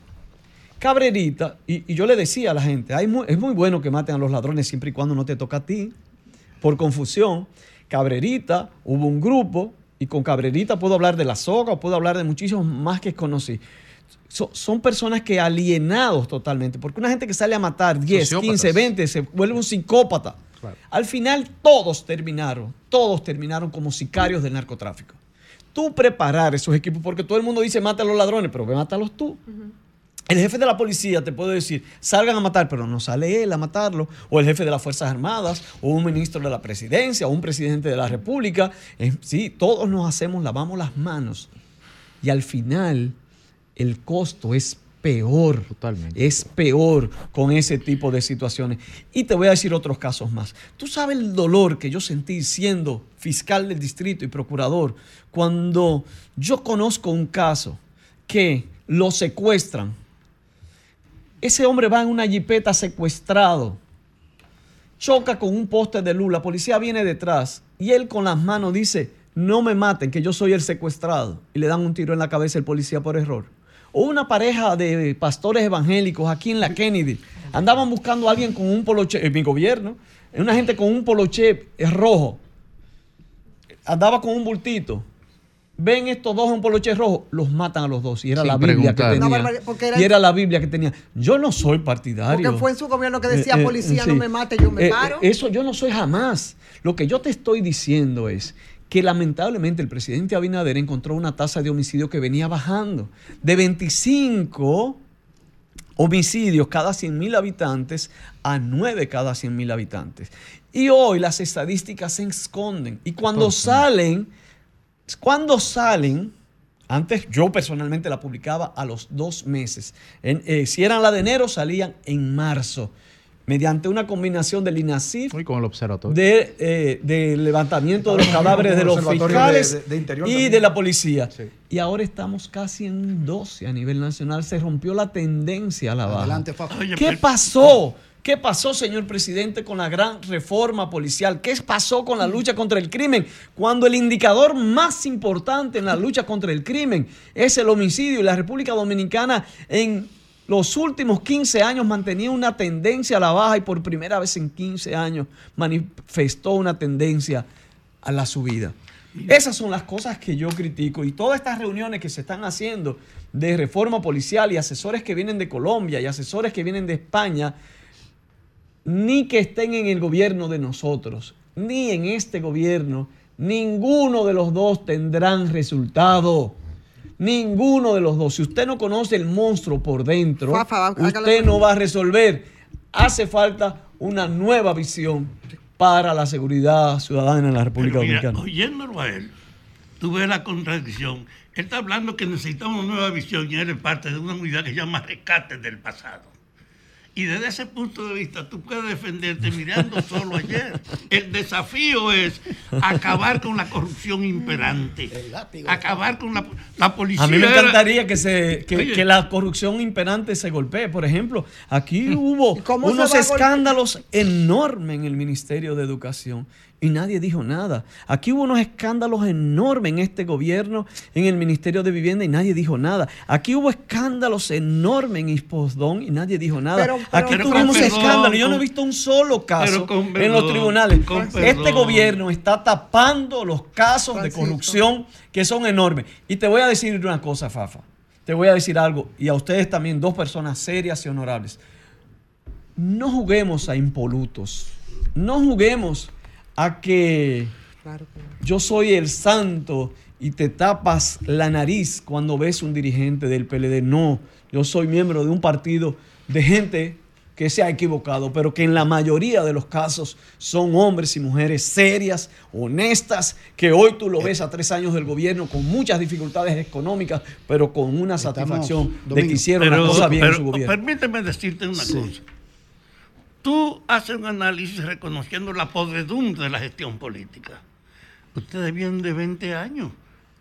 Cabrerita, y, y yo le decía a la gente, hay mu- es muy bueno que maten a los ladrones siempre y cuando no te toca a ti por confusión. Cabrerita, hubo un grupo, y con Cabrerita puedo hablar de la soga o puedo hablar de muchísimos más que conocí. So- son personas que alienados totalmente, porque una gente que sale a matar 10, Sociópatas. 15, 20, se vuelve un psicópata. Al final todos terminaron, todos terminaron como sicarios del narcotráfico. Tú preparar esos equipos, porque todo el mundo dice mata a los ladrones, pero ve, mátalos tú. El jefe de la policía te puede decir, salgan a matar, pero no sale él a matarlo, o el jefe de las Fuerzas Armadas, o un ministro de la presidencia, o un presidente de la República. Sí, todos nos hacemos, lavamos las manos. Y al final, el costo es peor. Totalmente. Es peor con ese tipo de situaciones. Y te voy a decir otros casos más. Tú sabes el dolor que yo sentí siendo fiscal del distrito y procurador cuando yo conozco un caso que lo secuestran. Ese hombre va en una jipeta secuestrado. Choca con un poste de luz, la policía viene detrás y él con las manos dice, no me maten, que yo soy el secuestrado, y le dan un tiro en la cabeza al policía por error. O una pareja de pastores evangélicos aquí en la Kennedy, andaban buscando a alguien con un poloche, en mi gobierno, una gente con un poloche rojo, andaba con un bultito, ven estos dos en un poloche rojo, los matan a los dos. Y era Sin la Biblia preguntar. que tenía. era- Y era la Biblia que tenía. Yo no soy partidario. Porque fue en su gobierno que decía, Eh, eh, policía, sí. no me mate, yo me Eh, paro. eh, Eso yo no soy jamás. Lo que yo te estoy diciendo es que lamentablemente el presidente Abinader encontró una tasa de homicidio que venía bajando de 25 homicidios cada 100 mil habitantes a 9 cada 100 mil habitantes. Y hoy las estadísticas se esconden. Y cuando salen, cuando salen, antes yo personalmente la publicaba a los dos meses. En- eh, si eran la de enero, salían en marzo. Mediante una combinación del INACIF, Y con el observatorio. de, eh, de levantamiento de los cadáveres de los fiscales de- de- de interior y también. de la policía. Y ahora estamos casi en 12 a nivel nacional. Se rompió la tendencia a la baja. Adelante, ¿Qué pasó? ¿Qué pasó, señor presidente, con la gran reforma policial? ¿Qué pasó con la lucha contra el crimen? Cuando el indicador más importante en la lucha contra el crimen es el homicidio y la República Dominicana en los últimos 15 años mantenía una tendencia a la baja y por primera vez en 15 años manifestó una tendencia a la subida. Esas son las cosas que yo critico y todas estas reuniones que se están haciendo de reforma policial y asesores que vienen de Colombia y asesores que vienen de España, ni que estén en el gobierno de nosotros, ni en este gobierno, ninguno de los dos tendrán resultado. Ninguno de los dos. Si usted no conoce el monstruo por dentro, usted no va a resolver. Hace falta una nueva visión para la seguridad ciudadana en la República mira, Dominicana. oyéndolo a él, tú ves la contradicción. Él está hablando que necesitamos una nueva visión y él es parte de una unidad que se llama rescate del pasado. Y desde ese punto de vista tú puedes defenderte mirando solo ayer. El desafío es acabar con la corrupción imperante. Acabar con la, la policía. A mí me era- encantaría que, se, que, que la corrupción imperante se golpee. Por ejemplo, aquí [LAUGHS] hubo unos escándalos enormes en el Ministerio de Educación y nadie dijo nada. Aquí hubo unos escándalos enormes en este gobierno, en el Ministerio de Vivienda y nadie dijo nada. Aquí hubo escándalos enormes en Isposdón y nadie dijo nada. Pero- pero- aquí Pero tuvimos escándalos. Yo no he visto un solo caso en perdón, los tribunales. Este perdón. gobierno está tapando los casos de corrupción que son enormes. Y te voy a decir una cosa, Fafa. Te voy a decir algo, y a ustedes también, dos personas serias y honorables. No juguemos a impolutos. No juguemos a que yo soy el santo y te tapas la nariz cuando ves un dirigente del PLD. No, yo soy miembro de un partido de gente que se ha equivocado, pero que en la mayoría de los casos son hombres y mujeres serias, honestas, que hoy tú lo ves a tres años del gobierno con muchas dificultades económicas, pero con una satisfacción de que hicieron la Pero- cosa bien en su gobierno. Permíteme decirte una cosa. Tú haces un análisis reconociendo la podredumbre de la gestión política. Ustedes vienen de 20 años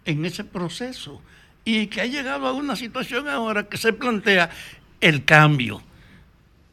en ese proceso y que ha llegado a una situación ahora que se plantea el cambio.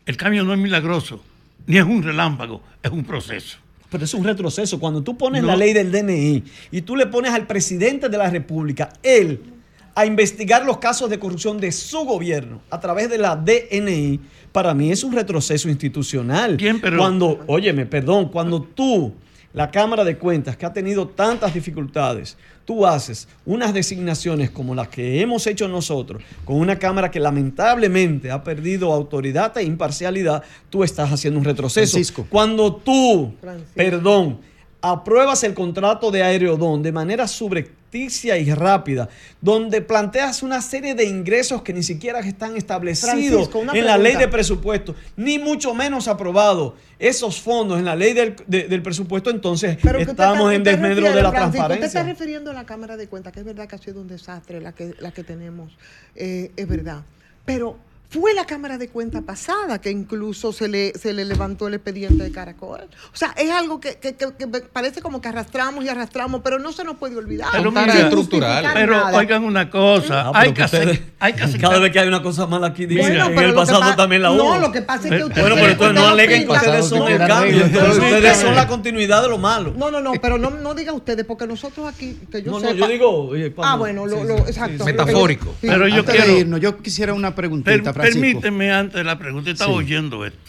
El cambio no es milagroso, ni es un relámpago, es un proceso. Pero es un retroceso. Cuando tú pones No. la ley del DNI y tú le pones al presidente de la República, él, a investigar los casos de corrupción de su gobierno a través de la DNI, para mí es un retroceso institucional. pero- Cuando, óyeme, perdón, cuando tú, la Cámara de Cuentas, que ha tenido tantas dificultades, tú haces unas designaciones como las que hemos hecho nosotros, con una Cámara que lamentablemente ha perdido autoridad e imparcialidad, tú estás haciendo un retroceso. Francisco. Cuando tú, perdón, apruebas el contrato de Aerodón de manera subrepticia y rápida, donde planteas una serie de ingresos que ni siquiera están establecidos en la ley pregunta. de presupuesto, ni mucho menos aprobado esos fondos en la ley del, de- del presupuesto, entonces Pero usted estamos está- en usted desmedro refiere, de la Francisco, Usted transparencia. está refiriendo a la Cámara de Cuentas, que es verdad que ha sido un desastre la que, la que tenemos, eh, es verdad. Pero Fue la Cámara de Cuentas pasada que incluso se le, se le levantó el expediente de Caracol. O sea, es algo que, que- que- que parece como que arrastramos y arrastramos, pero no se nos puede olvidar. Pero, mira, justificar pero nada. oigan una cosa, Ah, hay, que hacer, hay que hacer Cada vez que hay una cosa mala aquí, dicen Mira, que en el pasado pa- también la no, hubo. lo que pasa es que ustedes- Bueno, pero entonces no aleguen que ustedes son el cambio. ustedes son la continuidad de lo malo. No, no, no, pero no, no diga ustedes, porque nosotros aquí, que yo No, no, yo digo, oye, cuando- Ah, bueno, lo, sí, lo- sí, exacto. Metafórico. Pero yo quiero- yo quisiera una preguntita, Francisco. permíteme antes de la pregunta, estaba Sí. oyendo esto.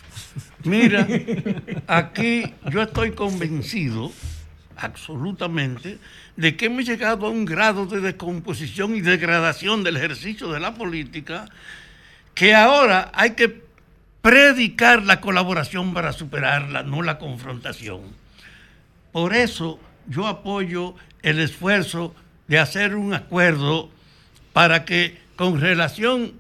Mira, [LAUGHS] aquí yo estoy convencido absolutamente de que hemos llegado a un grado de descomposición y degradación del ejercicio de la política que ahora hay que predicar la colaboración para superarla, no la confrontación. Por eso yo apoyo el esfuerzo de hacer un acuerdo para que con relación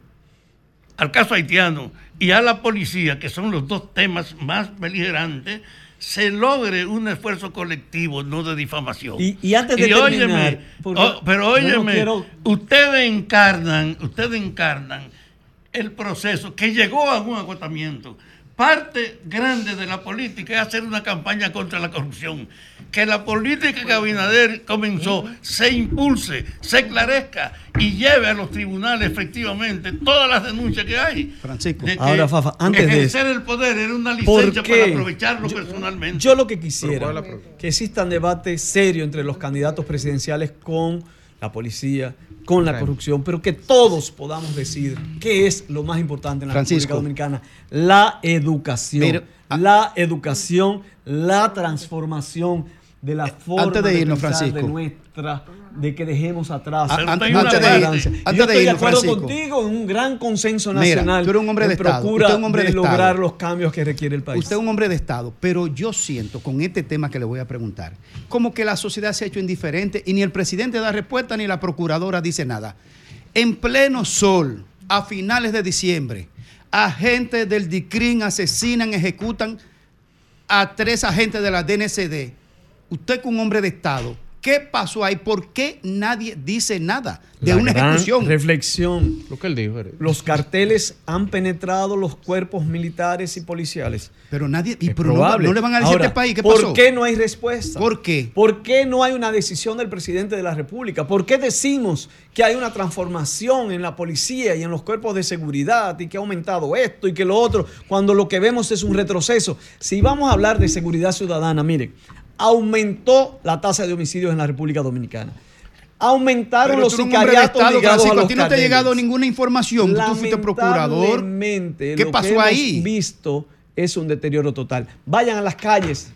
al caso haitiano y a la policía, que son los dos temas más beligerantes, se logre un esfuerzo colectivo, no de difamación. Y- y antes de óyeme, terminar, oh, pero yo no óyeme, quiero- ustedes encarnan, ustedes encarnan el proceso que llegó a un agotamiento. Parte grande de la política es hacer una campaña contra la corrupción. Que la política que Abinader comenzó se impulse, se esclarezca y lleve a los tribunales efectivamente todas las denuncias que hay. Francisco. De que Ahora, Fafa, antes de ejercer eso. el poder era una ¿Por licencia para aprovecharlo personalmente. Yo lo que quisiera, que exista un debate serio entre los candidatos presidenciales con la policía, con la corrupción, pero que todos podamos decir qué es lo más importante en la Francisco. República Dominicana. La educación. Ah. la educación, la transformación de la forma antes de irnos, Francisco. de nuestra, de que dejemos atrás. Ah, la antes- antes de antes Yo de estoy de irnos, acuerdo Francisco. contigo en un gran consenso Mira, nacional tú eres un hombre de Estado, procura usted es un hombre de, de Estado. lograr los cambios que requiere el país. Usted es un hombre de Estado, pero yo siento con este tema que le voy a preguntar, como que la sociedad se ha hecho indiferente y ni el presidente da respuesta ni la procuradora dice nada. En pleno sol, a finales de diciembre, agentes del DICRIN asesinan, ejecutan a tres agentes de la DNCD. Usted que un hombre de Estado, ¿qué pasó ahí? ¿Por qué nadie dice nada de La una gran ejecución? Reflexión. Lo que él dijo. era- Los carteles han penetrado los cuerpos militares y policiales. Pero nadie, y Es pero no, probable. no le van a decir a este país qué ¿por pasó. qué no hay respuesta? ¿Por qué? ¿Por qué no hay una decisión del presidente de la República? ¿Por qué decimos que hay una transformación en la policía y en los cuerpos de seguridad y que ha aumentado esto y que lo otro, cuando lo que vemos es un retroceso? Si vamos a hablar de seguridad ciudadana, miren, aumentó la tasa de homicidios en la República Dominicana. Aumentaron Pero los de sicariatos Estado, Francisco, a ti no te ha llegado ninguna información. Tú fuiste procurador. ¿Qué lo pasó que hemos ahí? visto es un deterioro total. Vayan a las calles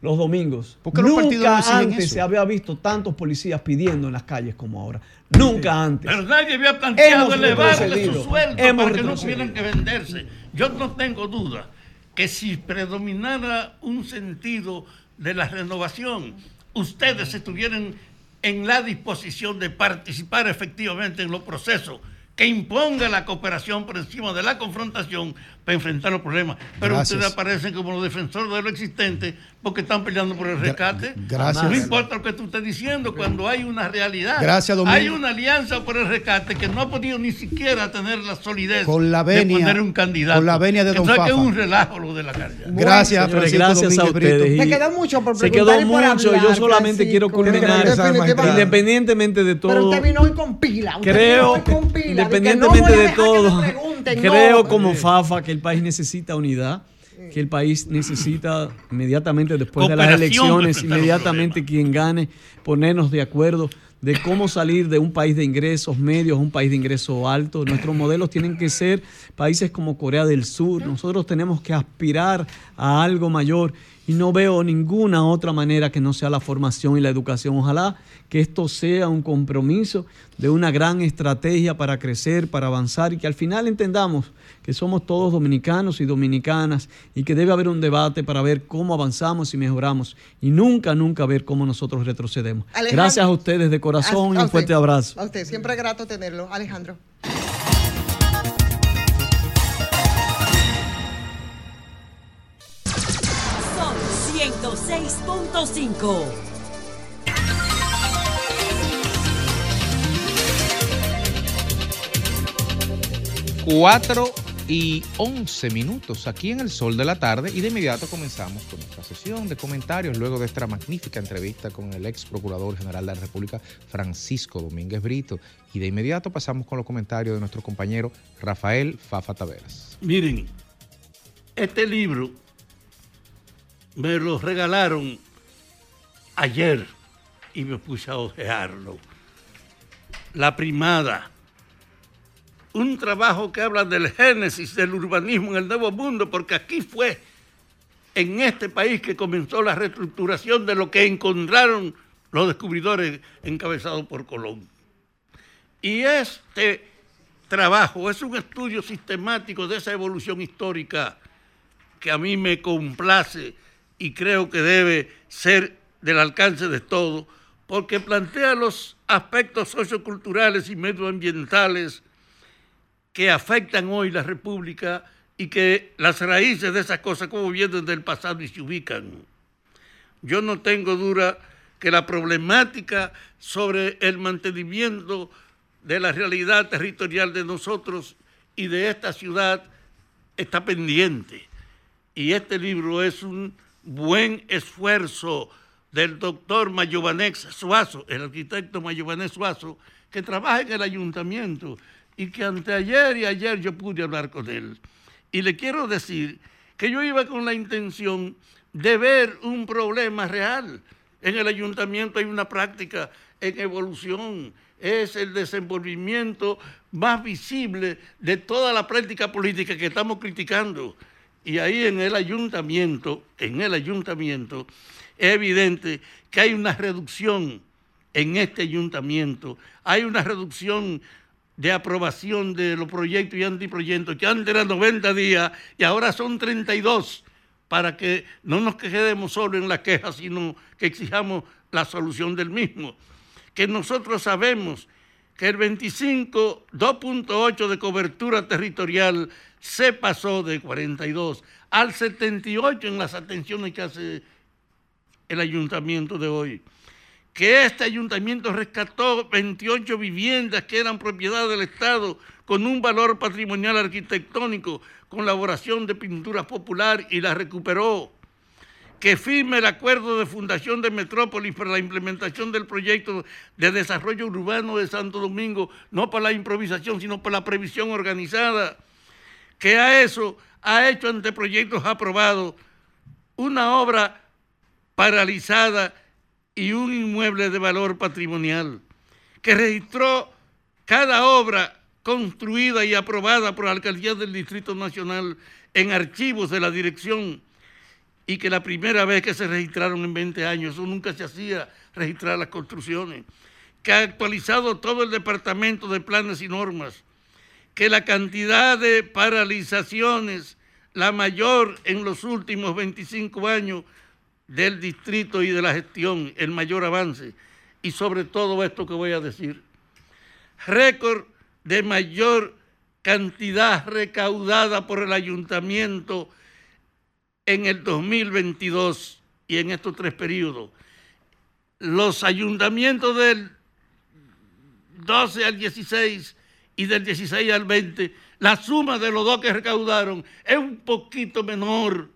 los domingos. ¿Por qué los partidos no Nunca antes eso? se había visto tantos policías pidiendo en las calles como ahora. Nunca antes. Pero nadie había planteado Hemos elevarle su sueldo Hemos para que no tuvieran que venderse. Yo no tengo duda que si predominara un sentido de la renovación, ustedes estuvieran en la disposición de participar efectivamente en los procesos que imponga la cooperación por encima de la confrontación para enfrentar los problemas. Pero Gracias. ustedes aparecen como los defensores de lo existente porque están peleando por el rescate. gracias. No importa lo que tú estés diciendo, cuando hay una realidad. Gracias, Domingo. Hay una alianza por el rescate que no ha podido ni siquiera tener la solidez Con la de venia- poner un candidato. con la venia de Don Entonces, que es Fafa. un relajo lo de la carga. Gracias, Señores, Francisco gracias a Domínguez ustedes. Se quedó mucho por Se quedó y por mucho. y yo hablar, solamente quiero culminar. Independientemente de Pero todo. usted vino hoy con pila. Usted Creo, vino hoy con pila. de no independientemente de dejar que todo, creo no. como Fafa que el país necesita unidad, que el país necesita inmediatamente después de las elecciones, inmediatamente quien gane, ponernos de acuerdo de cómo salir de un país de ingresos medios a un país de ingresos altos. Nuestros modelos tienen que ser países como Corea del Sur. Nosotros tenemos que aspirar a algo mayor y no veo ninguna otra manera que no sea la formación y la educación. Ojalá que esto sea un compromiso de una gran estrategia para crecer, para avanzar y que al final entendamos que somos todos dominicanos y dominicanas y que debe haber un debate para ver cómo avanzamos y mejoramos y nunca, nunca ver cómo nosotros retrocedemos. Alejandro. Gracias a ustedes de corazón y A- un fuerte usted. abrazo. A usted, siempre es grato tenerlo. Alejandro. 106.5. 4 y 11 minutos aquí en el sol de la tarde y de inmediato comenzamos con nuestra sesión de comentarios luego de esta magnífica entrevista con el ex procurador general de la República Francisco Domínguez Brito y de inmediato pasamos con los comentarios de nuestro compañero Rafael Fafa Taveras. Miren, este libro me lo regalaron ayer y me puse a ojearlo. La primada. Un trabajo que habla del génesis del urbanismo en el Nuevo Mundo, porque aquí fue en este país que comenzó la reestructuración de lo que encontraron los descubridores encabezados por Colón. Y este trabajo es un estudio sistemático de esa evolución histórica que a mí me complace y creo que debe ser del alcance de todo, porque plantea los aspectos socioculturales y medioambientales que afectan hoy la República y que las raíces de esas cosas como vienen del pasado y se ubican. Yo no tengo duda que la problemática sobre el mantenimiento de la realidad territorial de nosotros y de esta ciudad está pendiente. Y este libro es un buen esfuerzo del doctor Mayovanex Suazo, el arquitecto Mayovanex Suazo, que trabaja en el ayuntamiento y que anteayer y ayer yo pude hablar con él. Y le quiero decir que yo iba con la intención de ver un problema real. En el ayuntamiento hay una práctica en evolución, es el desenvolvimiento más visible de toda la práctica política que estamos criticando. Y ahí en el ayuntamiento, en el ayuntamiento, es evidente que hay una reducción en este ayuntamiento, hay una reducción de aprobación de los proyectos y antiproyectos, que antes eran 90 días y ahora son 32, para que no nos quedemos solo en la queja, sino que exijamos la solución del mismo. Que nosotros sabemos que el 25, 2.8 de cobertura territorial se pasó de 42 al 78 en las atenciones que hace el ayuntamiento de hoy que este ayuntamiento rescató 28 viviendas que eran propiedad del Estado con un valor patrimonial arquitectónico, con elaboración de pintura popular y la recuperó. Que firme el acuerdo de fundación de Metrópolis para la implementación del proyecto de desarrollo urbano de Santo Domingo, no para la improvisación, sino para la previsión organizada. Que a eso ha hecho anteproyectos aprobados una obra paralizada y un inmueble de valor patrimonial, que registró cada obra construida y aprobada por la Alcaldía del Distrito Nacional en archivos de la dirección y que la primera vez que se registraron en 20 años, eso nunca se hacía registrar las construcciones, que ha actualizado todo el departamento de planes y normas, que la cantidad de paralizaciones, la mayor en los últimos 25 años, del distrito y de la gestión, el mayor avance. Y sobre todo esto que voy a decir, récord de mayor cantidad recaudada por el ayuntamiento en el 2022 y en estos tres periodos. Los ayuntamientos del 12 al 16 y del 16 al 20, la suma de los dos que recaudaron es un poquito menor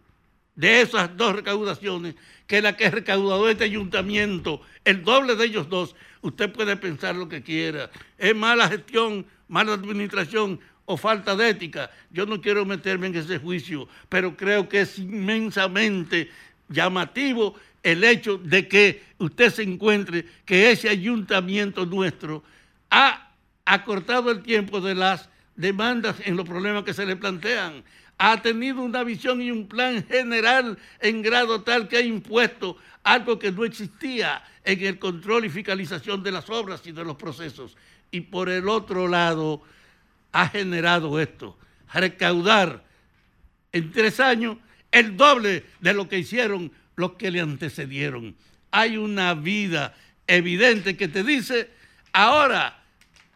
de esas dos recaudaciones que la que ha recaudado este ayuntamiento, el doble de ellos dos, usted puede pensar lo que quiera. Es mala gestión, mala administración o falta de ética. Yo no quiero meterme en ese juicio, pero creo que es inmensamente llamativo el hecho de que usted se encuentre que ese ayuntamiento nuestro ha acortado el tiempo de las demandas en los problemas que se le plantean ha tenido una visión y un plan general en grado tal que ha impuesto algo que no existía en el control y fiscalización de las obras y de los procesos. Y por el otro lado, ha generado esto, recaudar en tres años el doble de lo que hicieron los que le antecedieron. Hay una vida evidente que te dice, ahora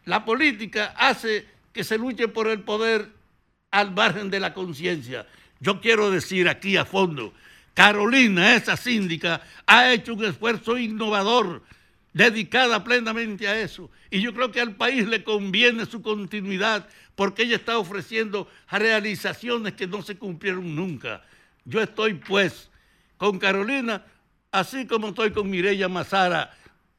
la política hace que se luche por el poder al margen de la conciencia. Yo quiero decir aquí a fondo, Carolina, esa síndica, ha hecho un esfuerzo innovador dedicada plenamente a eso. Y yo creo que al país le conviene su continuidad porque ella está ofreciendo realizaciones que no se cumplieron nunca. Yo estoy pues con Carolina, así como estoy con Mireya Mazara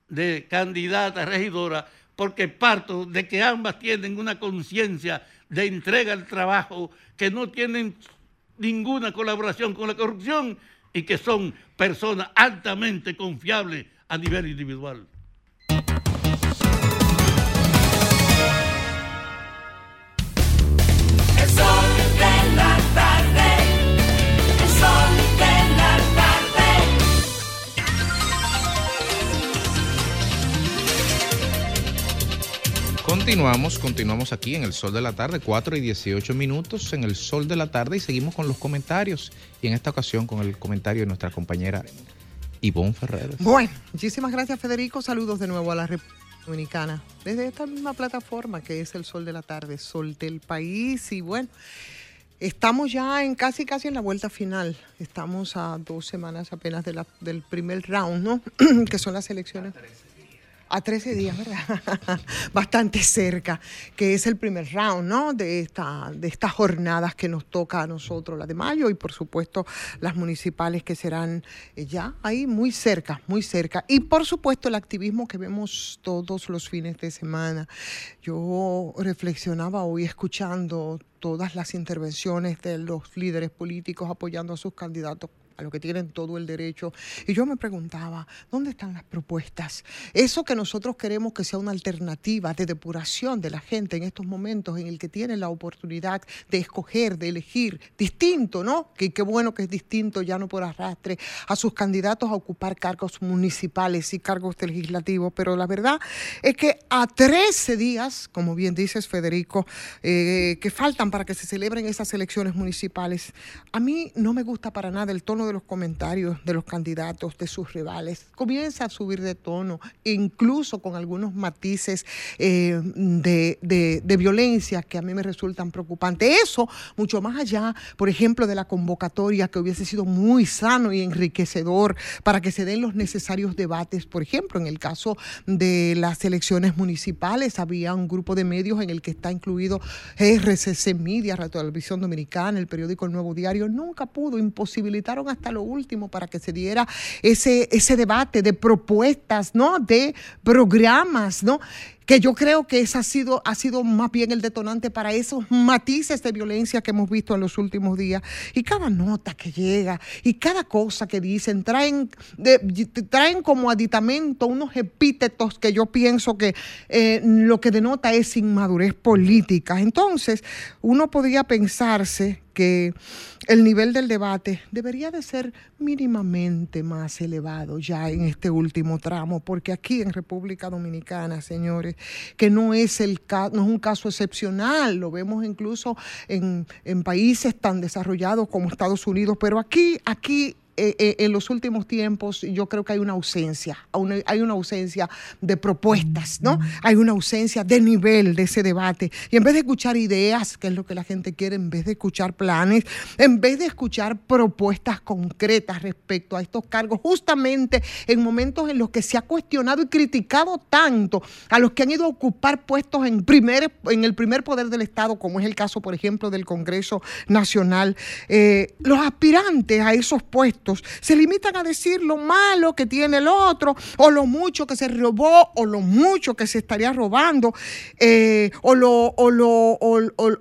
de candidata regidora, porque parto de que ambas tienen una conciencia de entrega al trabajo, que no tienen ninguna colaboración con la corrupción y que son personas altamente confiables a nivel individual. Continuamos, continuamos aquí en el Sol de la Tarde, 4 y 18 minutos en el Sol de la Tarde y seguimos con los comentarios y en esta ocasión con el comentario de nuestra compañera Ivonne Ferreres. Bueno, muchísimas gracias Federico. Saludos de nuevo a la República Dominicana desde esta misma plataforma que es el Sol de la Tarde, Sol del País. Y bueno, estamos ya en casi casi en la vuelta final. Estamos a dos semanas apenas de la- del primer round, ¿no? [CLEARS THROAT] que son las elecciones. A 13 días, ¿verdad? [LAUGHS] Bastante cerca, que es el primer round, ¿no? De, esta, de estas jornadas que nos toca a nosotros, la de mayo y por supuesto las municipales que serán eh, ya ahí muy cerca, muy cerca. Y por supuesto el activismo que vemos todos los fines de semana. Yo reflexionaba hoy escuchando todas las intervenciones de los líderes políticos apoyando a sus candidatos a lo que tienen todo el derecho. Y yo me preguntaba, ¿dónde están las propuestas? Eso que nosotros queremos que sea una alternativa de depuración de la gente en estos momentos en el que tienen la oportunidad de escoger, de elegir distinto, ¿no? Que qué bueno que es distinto, ya no por arrastre, a sus candidatos a ocupar cargos municipales y cargos legislativos. Pero la verdad es que a 13 días, como bien dices, Federico, eh, que faltan para que se celebren esas elecciones municipales, a mí no me gusta para nada el tono de los comentarios de los candidatos, de sus rivales. Comienza a subir de tono, incluso con algunos matices eh, de, de- de violencia que a mí me resultan preocupantes. Eso, mucho más allá, por ejemplo, de la convocatoria que hubiese sido muy sano y enriquecedor para que se den los necesarios debates. Por ejemplo, en el caso de las elecciones municipales, había un grupo de medios en el que está incluido RCC Media, Radio Televisión Dominicana, el periódico El Nuevo Diario. Nunca pudo, imposibilitaron hasta lo último para que se diera ese, ese debate de propuestas, ¿no? De programas, ¿no? que yo creo que ese ha sido, ha sido más bien el detonante para esos matices de violencia que hemos visto en los últimos días. Y cada nota que llega y cada cosa que dicen traen, de- traen como aditamento unos epítetos que yo pienso que eh, lo que denota es inmadurez política. Entonces, uno podría pensarse el nivel del debate debería de ser mínimamente más elevado ya en este último tramo, porque aquí en República Dominicana, señores, que no es, el no es un caso excepcional, lo vemos incluso en, en países tan desarrollados como Estados Unidos, pero aquí, aquí eh, eh, en los últimos tiempos yo creo que hay una ausencia, hay una ausencia de propuestas, ¿no? Hay una ausencia de nivel de ese debate. Y en vez de escuchar ideas, que es lo que la gente quiere, en vez de escuchar planes, en vez de escuchar propuestas concretas respecto a estos cargos, justamente en momentos en los que se ha cuestionado y criticado tanto a los que han ido a ocupar puestos en, primer, en el primer poder del Estado, como es el caso, por ejemplo, del Congreso Nacional, eh, los aspirantes a esos puestos se limitan a decir lo malo que tiene el otro, o lo mucho que se robó, o lo mucho que se estaría robando, eh, o, lo-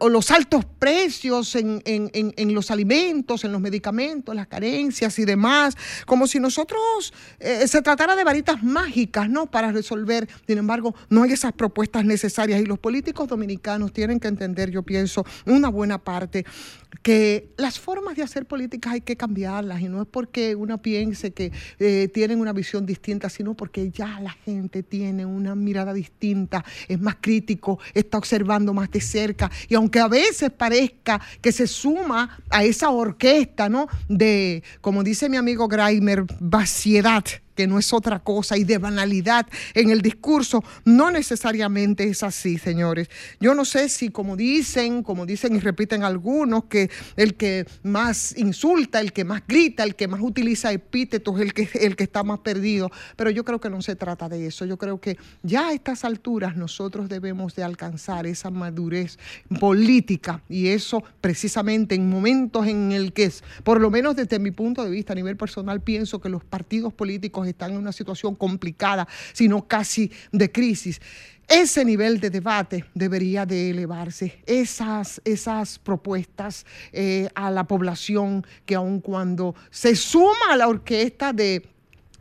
los altos precios en los alimentos, en los medicamentos, las carencias y demás, como si nosotros eh, se tratara de varitas mágicas, ¿no? Para resolver. Sin embargo, no hay esas propuestas necesarias y los políticos dominicanos tienen que entender, yo pienso, una buena parte que las formas de hacer políticas hay que cambiarlas y no es porque uno piense que eh, tienen una visión distinta, sino porque ya la gente tiene una mirada distinta, es más crítico, está observando más de cerca y aunque a veces parezca que se suma a esa orquesta, ¿no? De, como dice mi amigo Greimer, vaciedad que no es otra cosa, y de banalidad en el discurso, no necesariamente es así, señores. Yo no sé si, como dicen, como dicen y repiten algunos, que el que más insulta, el que más grita, el que más utiliza epítetos, el que, el que está más perdido, pero yo creo que no se trata de eso. Yo creo que ya a estas alturas nosotros debemos de alcanzar esa madurez política y eso precisamente en momentos en el que, por lo menos desde mi punto de vista a nivel personal, pienso que los partidos políticos están en una situación complicada, sino casi de crisis. Ese nivel de debate debería de elevarse. Esas, esas propuestas eh, a la población que aun cuando se suma a la orquesta de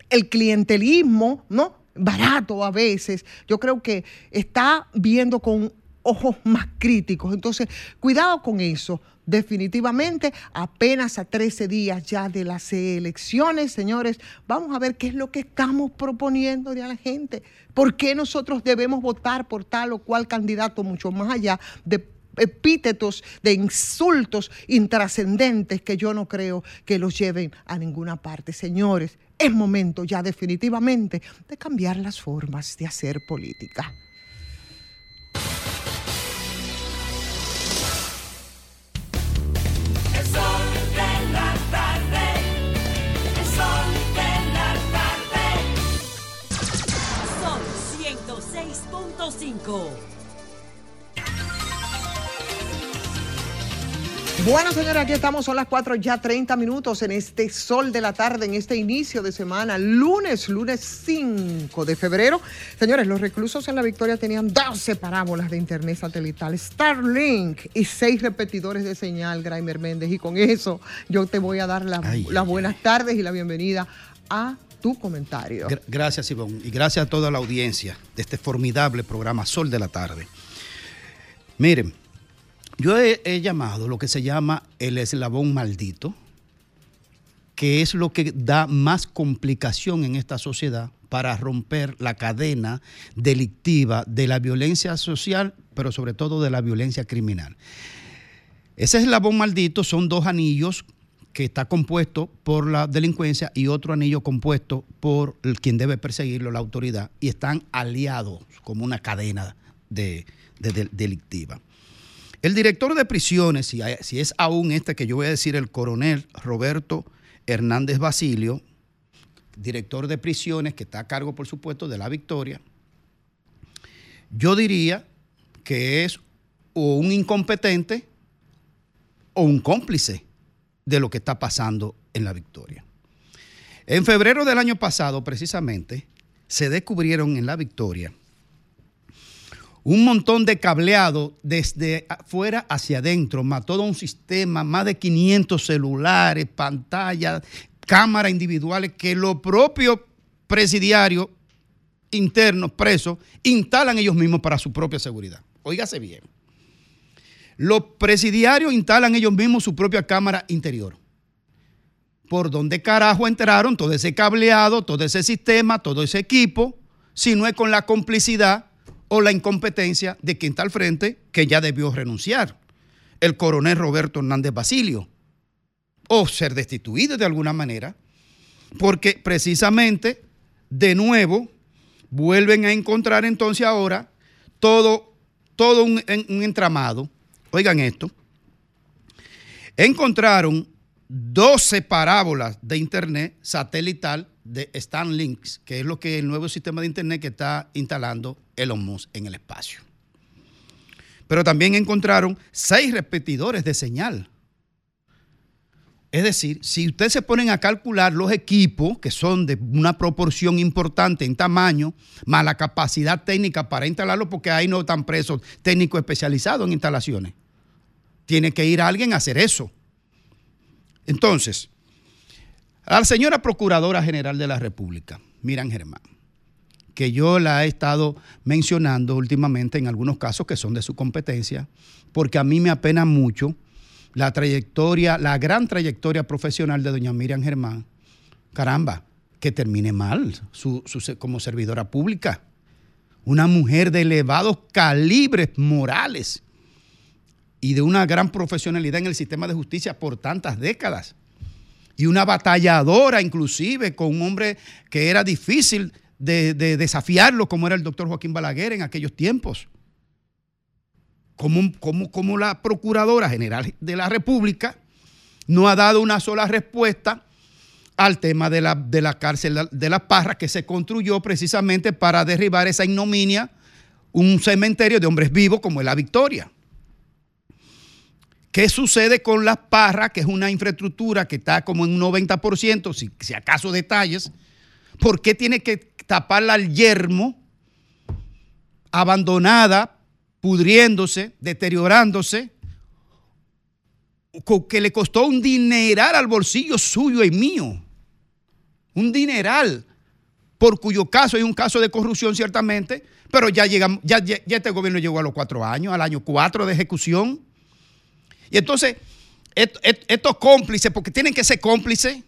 el clientelismo, ¿no? Barato a veces, yo creo que está viendo con ojos más críticos. Entonces, cuidado con eso. Definitivamente, apenas a 13 días ya de las elecciones, señores, vamos a ver qué es lo que estamos proponiendo a la gente. ¿Por qué nosotros debemos votar por tal o cual candidato, mucho más allá de epítetos, de insultos intrascendentes que yo no creo que los lleven a ninguna parte. Señores, es momento ya definitivamente de cambiar las formas de hacer política. Bueno, señores, aquí estamos, son las 4 ya 30 minutos en este sol de la tarde, en este inicio de semana, lunes, lunes 5 de febrero. Señores, los reclusos en la Victoria tenían 12 parábolas de internet satelital, Starlink y 6 repetidores de señal, Graimer Méndez. Y con eso yo te voy a dar las, buenas tardes y la bienvenida a tu comentario. Gra- Gracias, Ivonne, y gracias a toda la audiencia de este formidable programa Sol de la Tarde. Miren, yo he, he llamado lo que se llama el eslabón maldito, que es lo que da más complicación en esta sociedad para romper la cadena delictiva de la violencia social, pero sobre todo de la violencia criminal. Ese eslabón maldito son dos anillos que está compuesto por la delincuencia y otro anillo compuesto por quien debe perseguirlo, la autoridad, y están aliados como una cadena de, de- de- delictiva. El director de prisiones, si, si es aún este que yo voy a decir, el coronel Roberto Hernández Basilio, director de prisiones que está a cargo, por supuesto, de la Victoria, yo diría que es o un incompetente o un cómplice de lo que está pasando en la Victoria. En febrero del año pasado, precisamente, se descubrieron en la Victoria un montón de cableado desde afuera hacia adentro, más todo un sistema, más de 500 celulares, pantallas, cámaras individuales que los propios presidiarios internos, presos, instalan ellos mismos para su propia seguridad. Óigase bien. Los presidiarios instalan ellos mismos su propia cámara interior. ¿Por dónde carajo entraron todo ese cableado, todo ese sistema, todo ese equipo, si no es con la complicidad o la incompetencia de quien está al frente, que ya debió renunciar, el coronel Roberto Hernández Basilio, o ser destituido de alguna manera, porque precisamente, de nuevo, vuelven a encontrar entonces ahora todo, todo un, un entramado. Oigan esto. Encontraron 12 parábolas de internet satelital de Starlink, que es lo que el nuevo sistema de internet que está instalando Elon Musk en el espacio. Pero también encontraron seis repetidores de señal. Es decir, si ustedes se ponen a calcular los equipos, que son de una proporción importante en tamaño, más la capacidad técnica para instalarlo, porque ahí no están presos técnicos especializados en instalaciones. Tiene que ir alguien a hacer eso. Entonces, a la señora Procuradora General de la República, Miran Germán, que yo la he estado mencionando últimamente en algunos casos que son de su competencia, porque a mí me apena mucho la trayectoria, la gran trayectoria profesional de doña Miriam Germán. Caramba, que termine mal su, su- como servidora pública. Una mujer de elevados calibres morales y de una gran profesionalidad en el sistema de justicia por tantas décadas. y una batalladora inclusive con un hombre que era difícil de, de desafiarlo como era el doctor Joaquín Balaguer en aquellos tiempos. Como, como, como la Procuradora General de la República no ha dado una sola respuesta al tema de la, de la cárcel de las Parras que se construyó precisamente para derribar esa ignominia, un cementerio de hombres vivos como es la Victoria. ¿Qué sucede con las Parras, que es una infraestructura que está como en un 90%, si, si acaso detalles? ¿Por qué tiene que taparla al yermo, abandonada, pudriéndose, deteriorándose, que le costó un dineral al bolsillo suyo y mío? Un dineral, por cuyo caso hay un caso de corrupción ciertamente, pero ya, llegamos, ya, este gobierno llegó a los cuatro años, al año cuatro de ejecución. Y entonces, estos cómplices, porque tienen que ser cómplices,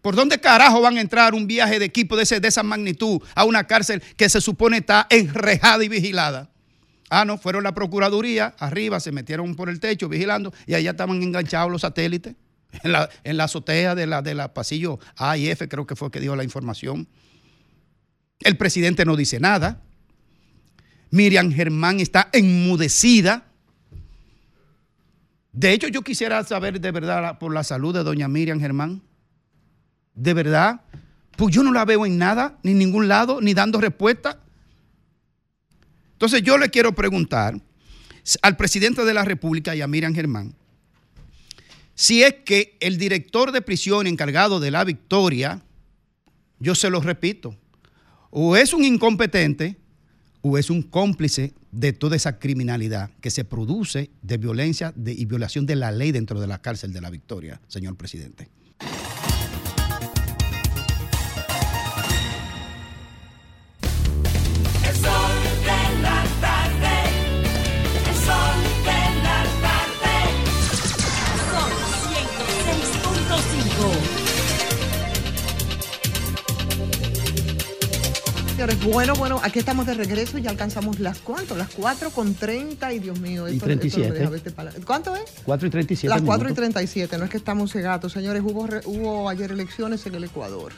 ¿por dónde carajo van a entrar un viaje de equipo de, ese, de esa magnitud a una cárcel que se supone está enrejada y vigilada? Ah, no, fueron la Procuraduría, arriba se metieron por el techo vigilando y allá estaban enganchados los satélites. [LAUGHS] En la, en la azotea de la, de la pasillo A y F, creo que fue que dio la información. El presidente no dice nada. Miriam Germán está enmudecida. De hecho, yo quisiera saber de verdad por la salud de doña Miriam Germán. De verdad. Pues yo no la veo en nada, ni en ningún lado, ni dando respuesta. Entonces yo le quiero preguntar al presidente de la República y a Miriam Germán si es que el director de prisión encargado de la victoria, yo se lo repito, o es un incompetente o es un cómplice de toda esa criminalidad que se produce de violencia y violación de la ley dentro de la cárcel de la victoria, señor presidente. Señores, bueno, bueno, aquí estamos de regreso y ya alcanzamos las cuánto, las 4 con 30 y Dios mío. Y esto- esto no 37. deja verte para- ¿Cuánto es? 4 y 37 Las 4 y minutos. 37, no es que estamos cegados, señores. Hubo, re- hubo ayer elecciones en el Ecuador.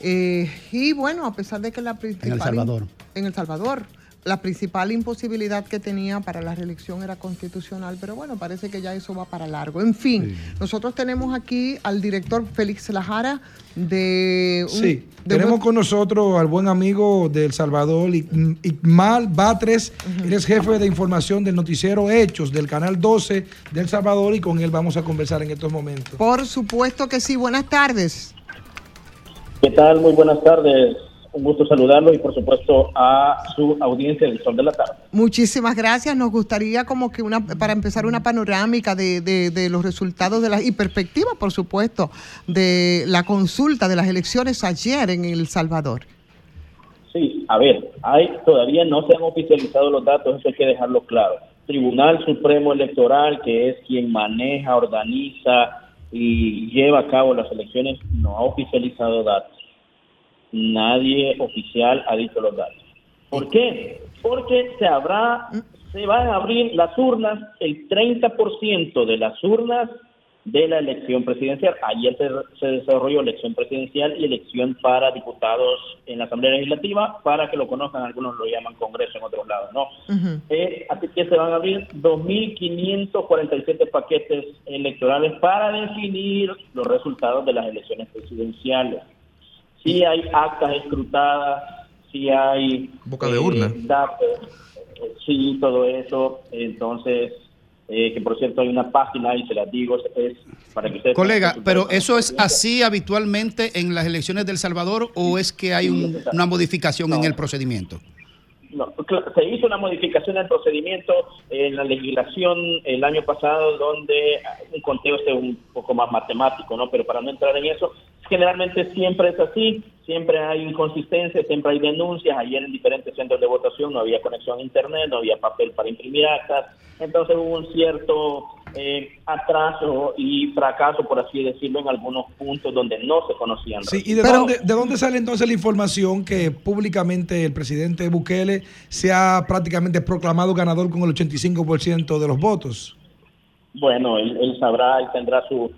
Eh, y bueno, a pesar de que la principal. Salvador. En El Salvador. La principal imposibilidad que tenía para la reelección era constitucional, pero bueno, parece que ya eso va para largo. En fin, nosotros tenemos aquí al director Félix Lajara de. un- Sí, de tenemos un- con nosotros al buen amigo del Salvador, Ic- Iqmal Batres. Él es jefe de información del noticiero Hechos del canal 12 del Salvador y con él vamos a conversar en estos momentos. Por supuesto que sí. Buenas tardes. ¿Qué tal? Muy buenas tardes. Un gusto saludarlo y por supuesto a su audiencia del Sol de la Tarde. Muchísimas gracias. Nos gustaría como que una, para empezar una panorámica de, de- de los resultados de la, y perspectiva, por supuesto, de la consulta de las elecciones ayer en El Salvador. Sí, a ver, hay todavía no se han oficializado los datos, eso hay que dejarlo claro. Tribunal Supremo Electoral, que es quien maneja, organiza y lleva a cabo las elecciones, no ha oficializado datos. Nadie oficial ha dicho los datos. ¿Por qué? Porque se habrá, se van a abrir las urnas, el 30% de las urnas de la elección presidencial. Ayer se, se desarrolló elección presidencial y elección para diputados en la Asamblea Legislativa, para que lo conozcan, algunos lo llaman Congreso en otros lados, ¿no? Eh, así que se van a abrir 2.547 paquetes electorales para definir los resultados de las elecciones presidenciales. Sí hay actas escrutadas, sí hay... Boca de urna. datos, eh, sí, todo eso. Entonces, eh, que por cierto hay una página y se las digo, es, es para que ustedes... Colega, pero ¿eso es así habitualmente en las elecciones del Salvador o es que hay un- una modificación en el procedimiento? No, se hizo una modificación al procedimiento en la legislación el año pasado donde un conteo es un poco más matemático, ¿no? Pero para no entrar en eso, generalmente siempre es así, siempre hay inconsistencias, siempre hay denuncias. Ayer en diferentes centros de votación no había conexión a internet, no había papel para imprimir actas, entonces hubo un cierto eh, atraso y fracaso, por así decirlo, en algunos puntos donde no se conocían. Sí, ¿y de, dónde, de dónde sale entonces la información que públicamente el presidente Bukele se ha prácticamente proclamado ganador con el 85% de los votos? bueno, él, él sabrá, él tendrá su...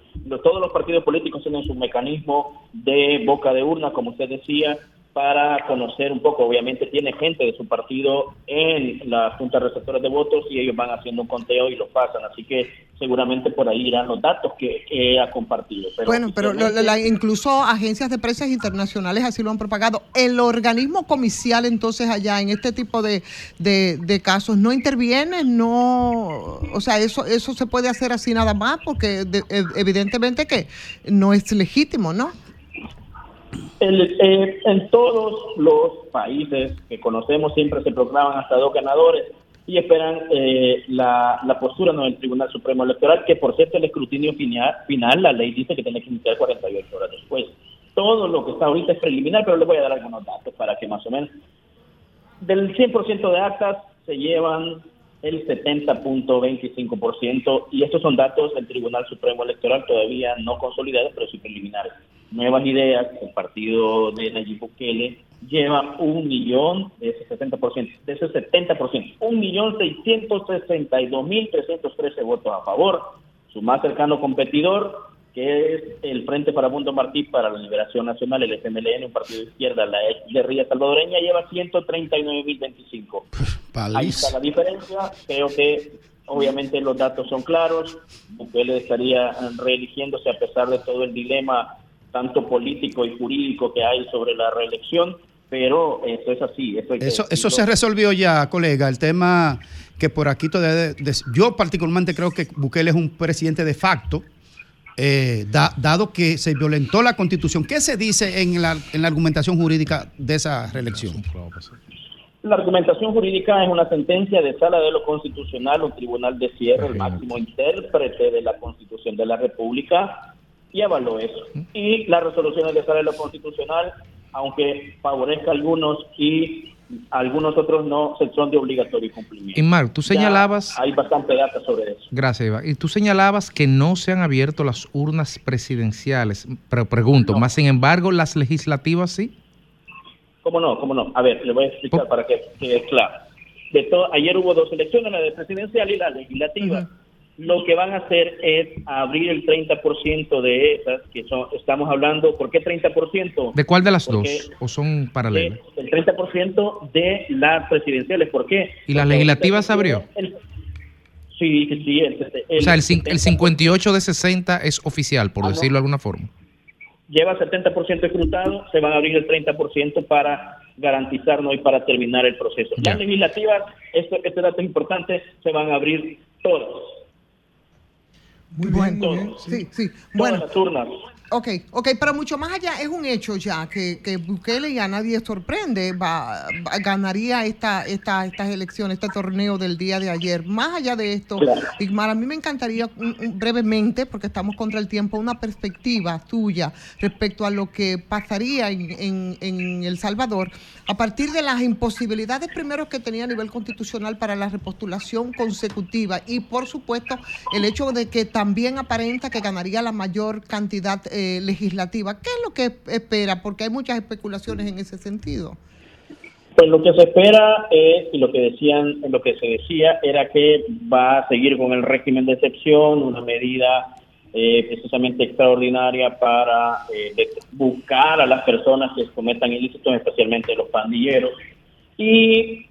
todos los partidos políticos tienen su mecanismo de boca de urna, como usted decía, para conocer un poco. Obviamente tiene gente de su partido en la Junta de Receptores de Votos y ellos van haciendo un conteo y lo pasan. Así que seguramente por ahí irán los datos que, que ha compartido. Pero bueno, pero lo- la- incluso agencias de precios internacionales así lo han propagado. El organismo comicial entonces allá en este tipo de, de- de casos no interviene, no, o sea, eso eso se puede hacer así nada más porque de- ev- evidentemente que no es legítimo, ¿no? El- eh, en todos los países que conocemos siempre se proclaman hasta dos ganadores y esperan eh, la, la postura ¿no? del Tribunal Supremo Electoral, que por cierto el escrutinio final, final, la ley dice que tiene que iniciar 48 horas después. Todo lo que está ahorita es preliminar, pero les voy a dar algunos datos para que más o menos... Del 100% de actas se llevan el 70.25% y estos son datos del Tribunal Supremo Electoral todavía no consolidados, pero sí preliminares. Nuevas ideas, el partido de Nayib Bukele lleva un millón de ese 70%, de ese 70%, un millón seiscientos sesenta y dos mil trescientos trece votos a favor. Su más cercano competidor, que es el Frente Farabundo Martí para la Liberación Nacional, el FMLN, un partido de izquierda, la ex guerrilla salvadoreña, lleva 139.025. Ahí está la diferencia. Creo que obviamente los datos son claros. Bukele estaría reeligiéndose a pesar de todo el dilema tanto político y jurídico que hay sobre la reelección, pero eso es así. Eso, Eso, se resolvió ya, colega. El tema que por aquí todavía. de- yo, particularmente, creo que Bukele es un presidente de facto, eh, da- dado que se violentó la constitución. ¿Qué se dice en la, en la argumentación jurídica de esa reelección? La argumentación jurídica es una sentencia de sala de lo constitucional, un tribunal de cierre, el máximo intérprete de la Constitución de la República, y avaló eso. Y las resoluciones de sala de lo constitucional, aunque favorezca a algunos y algunos otros no, se- son de obligatorio cumplimiento. Y Mark, tú Ya señalabas, hay bastante data sobre eso. gracias Iván, y tú señalabas que no se han abierto las urnas presidenciales, pero pregunto, más sin embargo, las legislativas sí. ¿Cómo no? ¿Cómo no? A ver, le voy a explicar para que quede claro. De todo, ayer hubo dos elecciones, la de presidencial y la legislativa. Lo que van a hacer es abrir el 30% de esas, que son, estamos hablando, ¿por qué 30%? ¿De cuál de las Porque dos? ¿O son paralelas? el 30% de las presidenciales. ¿Por qué? ¿Y las Porque legislativas se abrió? el- sí, sí. El, O sea, el, el 58 de 60 es oficial, por Ah, no. decirlo de alguna forma. lleva 70% escrutado, se van a abrir el 30% para garantizarnos y para terminar el proceso. Ya. Las legislativas, esto, este dato es importante, se van a abrir todas. Muy bien, muy bien. Sí, sí. Bueno, Todas las urnas. Ok, ok, pero mucho más allá, es un hecho ya que, que Bukele y a nadie sorprende, va, va- ganaría esta, esta, estas elecciones, este torneo del día de ayer. Más allá de esto, Claro. Igmar, a mí me encantaría un- un- brevemente, porque estamos contra el tiempo, una perspectiva tuya respecto a lo que pasaría en, en- en El Salvador a partir de las imposibilidades primero que tenía a nivel constitucional para la repostulación consecutiva y por supuesto el hecho de que también aparenta que ganaría la mayor cantidad eh, legislativa. ¿Qué es lo que espera? Porque hay muchas especulaciones en ese sentido. Pues lo que se espera es, y lo que decían, lo que se decía era que va a seguir con el régimen de excepción, una medida eh, precisamente extraordinaria para eh, buscar a las personas que cometan ilícitos, especialmente los pandilleros, y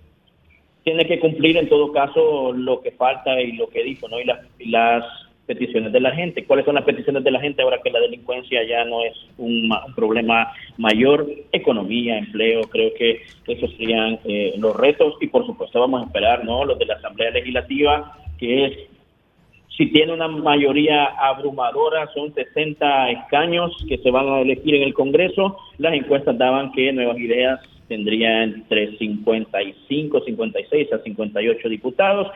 tiene que cumplir en todo caso lo que falta y lo que dijo, ¿no? Y las peticiones de la gente. ¿Cuáles son las peticiones de la gente ahora que la delincuencia ya no es un, ma- un problema mayor? Economía, empleo, creo que esos serían eh, los retos y por supuesto vamos a esperar, ¿no? Los de la Asamblea Legislativa, que es si tiene una mayoría abrumadora, son 60 escaños que se van a elegir en el Congreso. Las encuestas daban que Nuevas Ideas tendría entre 55, 56 a 58 diputados.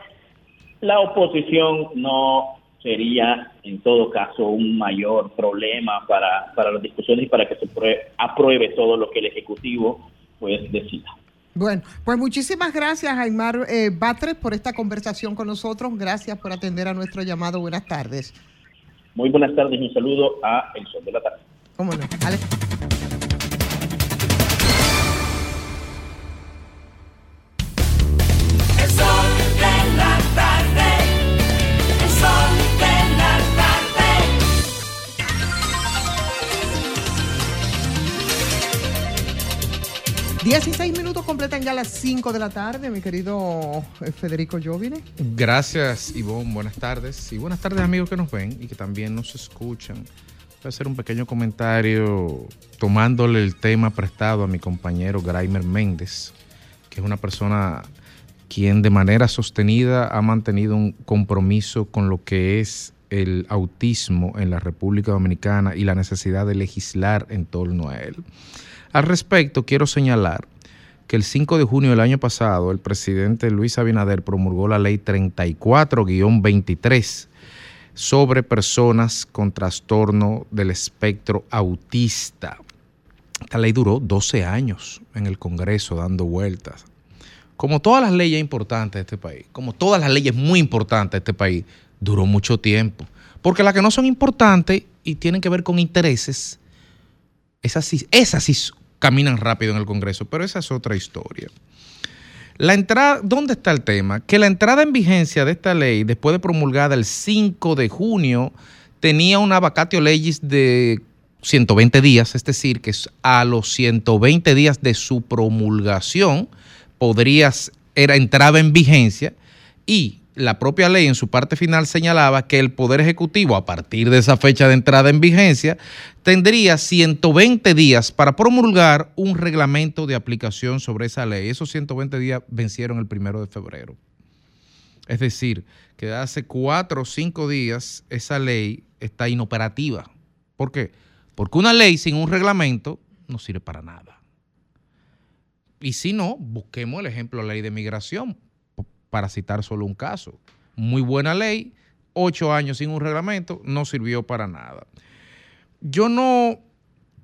La oposición no sería, en todo caso, un mayor problema para, para las discusiones y para que se prue- apruebe todo lo que el Ejecutivo pues decida. Bueno, pues muchísimas gracias, Aymar eh, Batres, por esta conversación con nosotros. Gracias por atender a nuestro llamado. Buenas tardes. Muy buenas tardes y un saludo a El Sol de la Tarde. ¿Cómo no? Ale- 16 minutos completan ya las 5 de la tarde, mi querido eh, Federico Jovine. Gracias, Ivonne. Buenas tardes. Y buenas tardes, amigos que nos ven y que también nos escuchan. Voy a hacer un pequeño comentario tomándole el tema prestado a mi compañero Graimer Méndez, que es una persona quien de manera sostenida ha mantenido un compromiso con lo que es el autismo en la República Dominicana y la necesidad de legislar en torno a él. Al respecto, quiero señalar que el 5 de junio del año pasado el presidente Luis Abinader promulgó la ley 34-23 sobre personas con trastorno del espectro autista. Esta ley duró 12 años en el Congreso dando vueltas. Como todas las leyes importantes de este país, como todas las leyes muy importantes de este país, duró mucho tiempo. Porque las que no son importantes y tienen que ver con intereses, esas sí, esas sí caminan rápido en el Congreso, pero esa es otra historia. La entrada, ¿dónde está el tema? Que la entrada en vigencia de esta ley, después de promulgada el 5 de junio, tenía una vacatio legis de 120 días, es decir, que a los 120 días de su promulgación podrías, era entrada en vigencia y la propia ley en su parte final señalaba que el Poder Ejecutivo, a partir de esa fecha de entrada en vigencia, tendría 120 días para promulgar un reglamento de aplicación sobre esa ley. Esos 120 días vencieron el primero de febrero. Es decir, que hace cuatro o cinco días esa ley está inoperativa. ¿Por qué? Porque una ley sin un reglamento no sirve para nada. Y si no, busquemos el ejemplo de la ley de migración para citar solo un caso. Muy buena ley, ocho años sin un reglamento, no sirvió para nada. Yo no,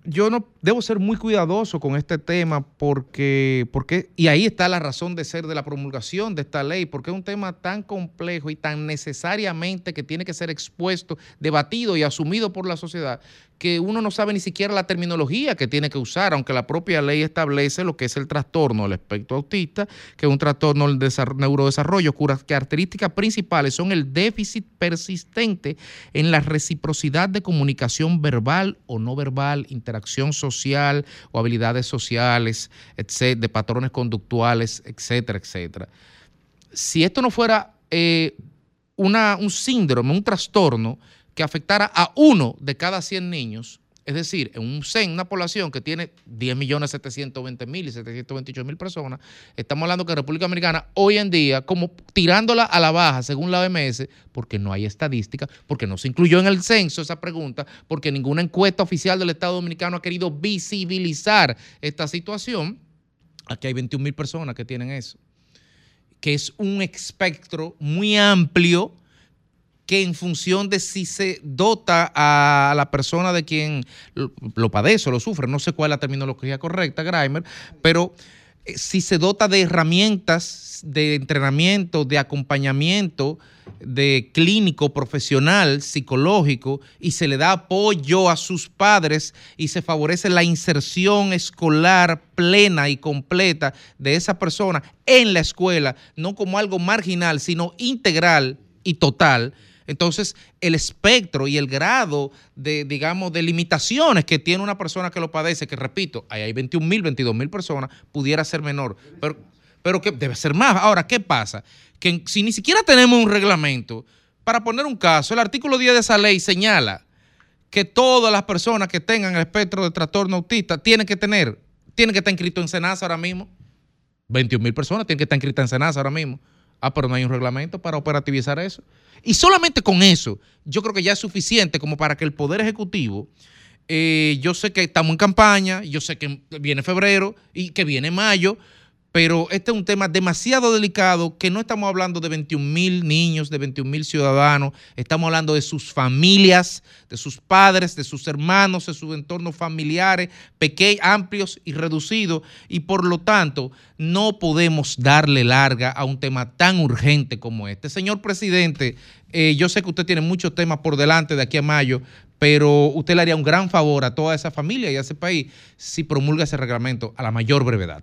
yo no debo ser muy cuidadoso con este tema porque, porque, y ahí está la razón de ser de la promulgación de esta ley, porque es un tema tan complejo y tan necesariamente que tiene que ser expuesto, debatido y asumido por la sociedad, que uno no sabe ni siquiera la terminología que tiene que usar, aunque la propia ley establece lo que es el trastorno del espectro autista, que es un trastorno del neurodesarrollo, cuyas características principales son el déficit persistente en la reciprocidad de comunicación verbal o no verbal, interacción social o habilidades sociales, etc., de patrones conductuales, etcétera, etcétera. Si esto no fuera eh, una, un síndrome, un trastorno, que afectara a uno de cada 100 niños, es decir, en un CEN, una población que tiene 10.720.000 y 728.000 personas, estamos hablando que República Dominicana hoy en día, como tirándola a la baja según la OMS, porque no hay estadística, porque no se incluyó en el censo esa pregunta, porque ninguna encuesta oficial del Estado Dominicano ha querido visibilizar esta situación, aquí hay 21.000 personas que tienen eso, que es un espectro muy amplio que en función de si se dota a la persona de quien lo, padece o lo sufre, no sé cuál es la terminología correcta, Grimer, pero eh, si se dota de herramientas de entrenamiento, de acompañamiento, de clínico, profesional, psicológico, y se le da apoyo a sus padres y se favorece la inserción escolar plena y completa de esa persona en la escuela, no como algo marginal, sino integral y total, entonces, el espectro y el grado de, digamos, de limitaciones que tiene una persona que lo padece, que repito, ahí hay 21 mil, 22 mil personas, pudiera ser menor, pero, pero que debe ser más. Ahora, ¿qué pasa? Que si ni siquiera tenemos un reglamento, para poner un caso, el artículo 10 de esa ley señala que todas las personas que tengan el espectro de trastorno autista tienen que tener, tienen que estar inscritos en SENASA ahora mismo. 21 mil personas tienen que estar inscritas en SENASA ahora mismo. Ah, pero no hay un reglamento para operativizar eso. Y solamente con eso, yo creo que ya es suficiente como para que el Poder Ejecutivo, eh, yo sé que estamos en campaña, yo sé que viene febrero y que viene mayo, pero este es un tema demasiado delicado que no estamos hablando de 21 mil niños, de 21 mil ciudadanos, estamos hablando de sus familias, de sus padres, de sus hermanos, de sus entornos familiares, pequeños, amplios y reducidos, y por lo tanto no podemos darle larga a un tema tan urgente como este. Señor presidente, eh, yo sé que usted tiene muchos temas por delante de aquí a mayo, pero usted le haría un gran favor a toda esa familia y a ese país si promulga ese reglamento a la mayor brevedad.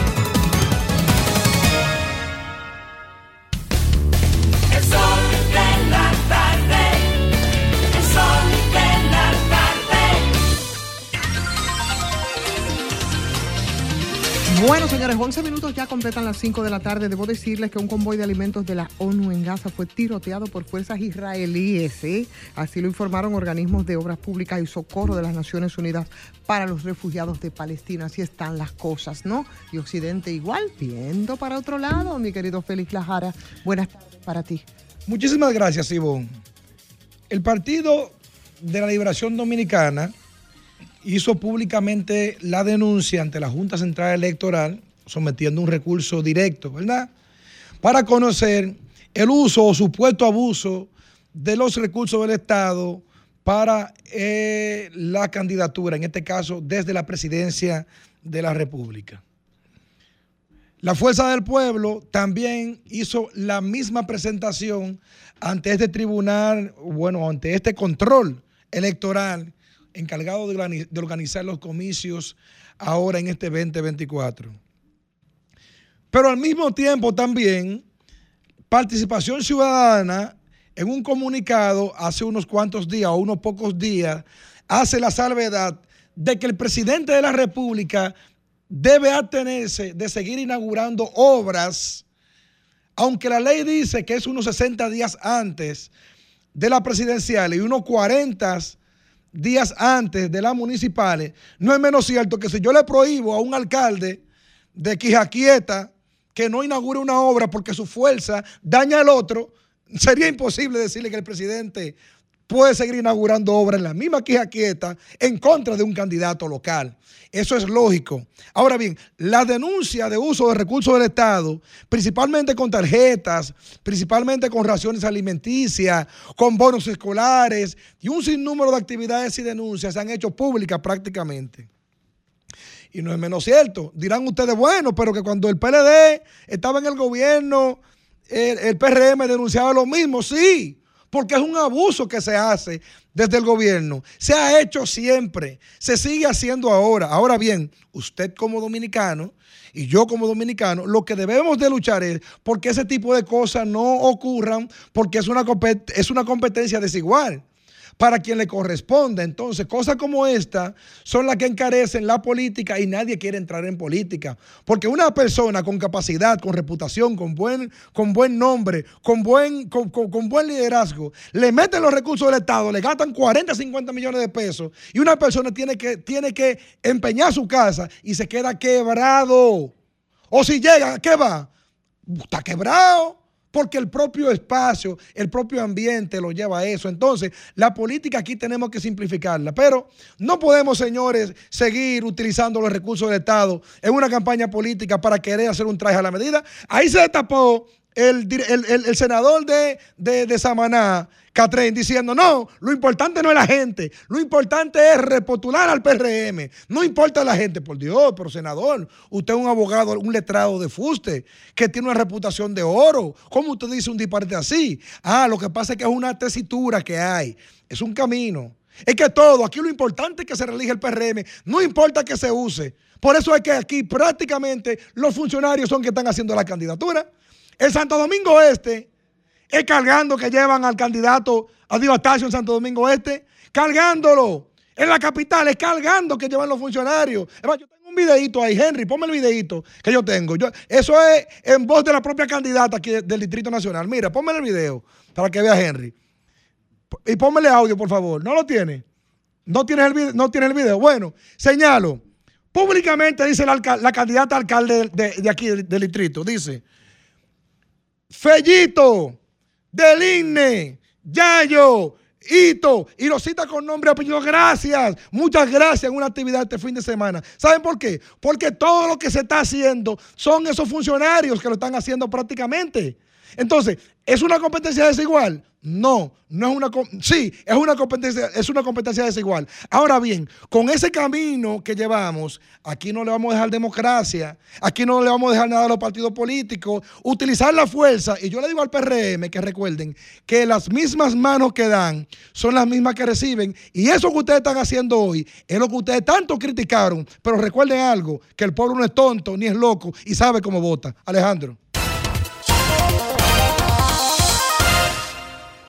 Señores, 11 minutos ya completan las 5 de la tarde. Debo decirles que un convoy de alimentos de la ONU en Gaza fue tiroteado por fuerzas israelíes. ¿eh? Así lo informaron organismos de obras públicas y socorro de las Naciones Unidas para los refugiados de Palestina. Así están las cosas, ¿no? Y Occidente igual, viendo para otro lado, mi querido Félix Lajara. Buenas tardes para ti. Muchísimas gracias, Ivonne. El Partido de la Liberación Dominicana hizo públicamente la denuncia ante la Junta Central Electoral, sometiendo un recurso directo, ¿verdad? Para conocer el uso o supuesto abuso de los recursos del Estado para eh, la candidatura, en este caso desde la presidencia de la República. La Fuerza del Pueblo también hizo la misma presentación ante este tribunal, bueno, ante este control electoral encargado de organizar los comicios ahora en este 2024. Pero al mismo tiempo también, participación ciudadana en un comunicado hace unos cuantos días o unos pocos días hace la salvedad de que el presidente de la República debe atenerse de seguir inaugurando obras, aunque la ley dice que es unos 60 días antes de la presidencial y unos 40 días antes de las municipales, no es menos cierto que si yo le prohíbo a un alcalde de Quijaquieta que no inaugure una obra porque su fuerza daña al otro, sería imposible decirle que el presidente puede seguir inaugurando obras en la misma Quijaquieta en contra de un candidato local. Eso es lógico. Ahora bien, la denuncia de uso de recursos del Estado, principalmente con tarjetas, principalmente con raciones alimenticias, con bonos escolares y un sinnúmero de actividades y denuncias se han hecho públicas prácticamente. Y no es menos cierto. Dirán ustedes, bueno, pero que cuando el PLD estaba en el gobierno, el, el PRM denunciaba lo mismo. Sí, porque es un abuso que se hace desde el gobierno. Se ha hecho siempre, se sigue haciendo ahora. Ahora bien, usted como dominicano y yo como dominicano, lo que debemos de luchar es porque ese tipo de cosas no ocurran, porque es una, es una competencia desigual para quien le corresponde. Entonces, cosas como esta son las que encarecen la política y nadie quiere entrar en política. Porque una persona con capacidad, con reputación, con buen, con buen nombre, con buen, con, buen liderazgo, le meten los recursos del Estado, le gastan 40, 50 millones de pesos y una persona tiene que, tiene que empeñar su casa y se queda quebrado. O si llega, ¿qué va? Está quebrado porque el propio espacio, el propio ambiente lo lleva a eso. Entonces, la política aquí tenemos que simplificarla, pero no podemos, señores, seguir utilizando los recursos del Estado en una campaña política para querer hacer un traje a la medida. Ahí se destapó el, senador de, de, de Samaná, Catren, diciendo, no, lo importante no es la gente, lo importante es repotular al PRM, no importa la gente, por Dios, pero senador, usted es un abogado, un letrado de fuste, que tiene una reputación de oro, ¿cómo usted dice un disparate así? Ah, lo que pasa es que es una tesitura que hay, es un camino. Es que todo, aquí lo importante es que se relige el PRM, no importa que se use. Por eso es que aquí prácticamente los funcionarios son que están haciendo la candidatura. El Santo Domingo Este es cargando que llevan al candidato a Divastacio en Santo Domingo Este, cargándolo. En la capital es cargando que llevan los funcionarios. yo tengo un videito ahí, Henry, ponme el videito que yo tengo. Yo, eso es en voz de la propia candidata aquí del Distrito Nacional. Mira, ponme el video para que vea Henry. Y ponme el audio, por favor. ¿No lo tiene? ¿No tienes el video? ¿No tienes el video? Bueno, señalo. Públicamente dice la, candidata alcalde de, de aquí del distrito, dice, Fellito, del INE, Yayo, Hito, y lo cita con nombre y apellido. Gracias, muchas gracias en una actividad este fin de semana. ¿Saben por qué? Porque todo lo que se está haciendo son esos funcionarios que lo están haciendo prácticamente. Entonces, ¿es una competencia desigual? No, no es una sí, es una competencia, es una competencia desigual. Ahora bien, con ese camino que llevamos, aquí no le vamos a dejar democracia, aquí no le vamos a dejar nada a los partidos políticos, utilizar la fuerza, y yo le digo al PRM que recuerden que las mismas manos que dan son las mismas que reciben, y eso que ustedes están haciendo hoy es lo que ustedes tanto criticaron, pero recuerden algo, que el pueblo no es tonto ni es loco y sabe cómo vota. Alejandro.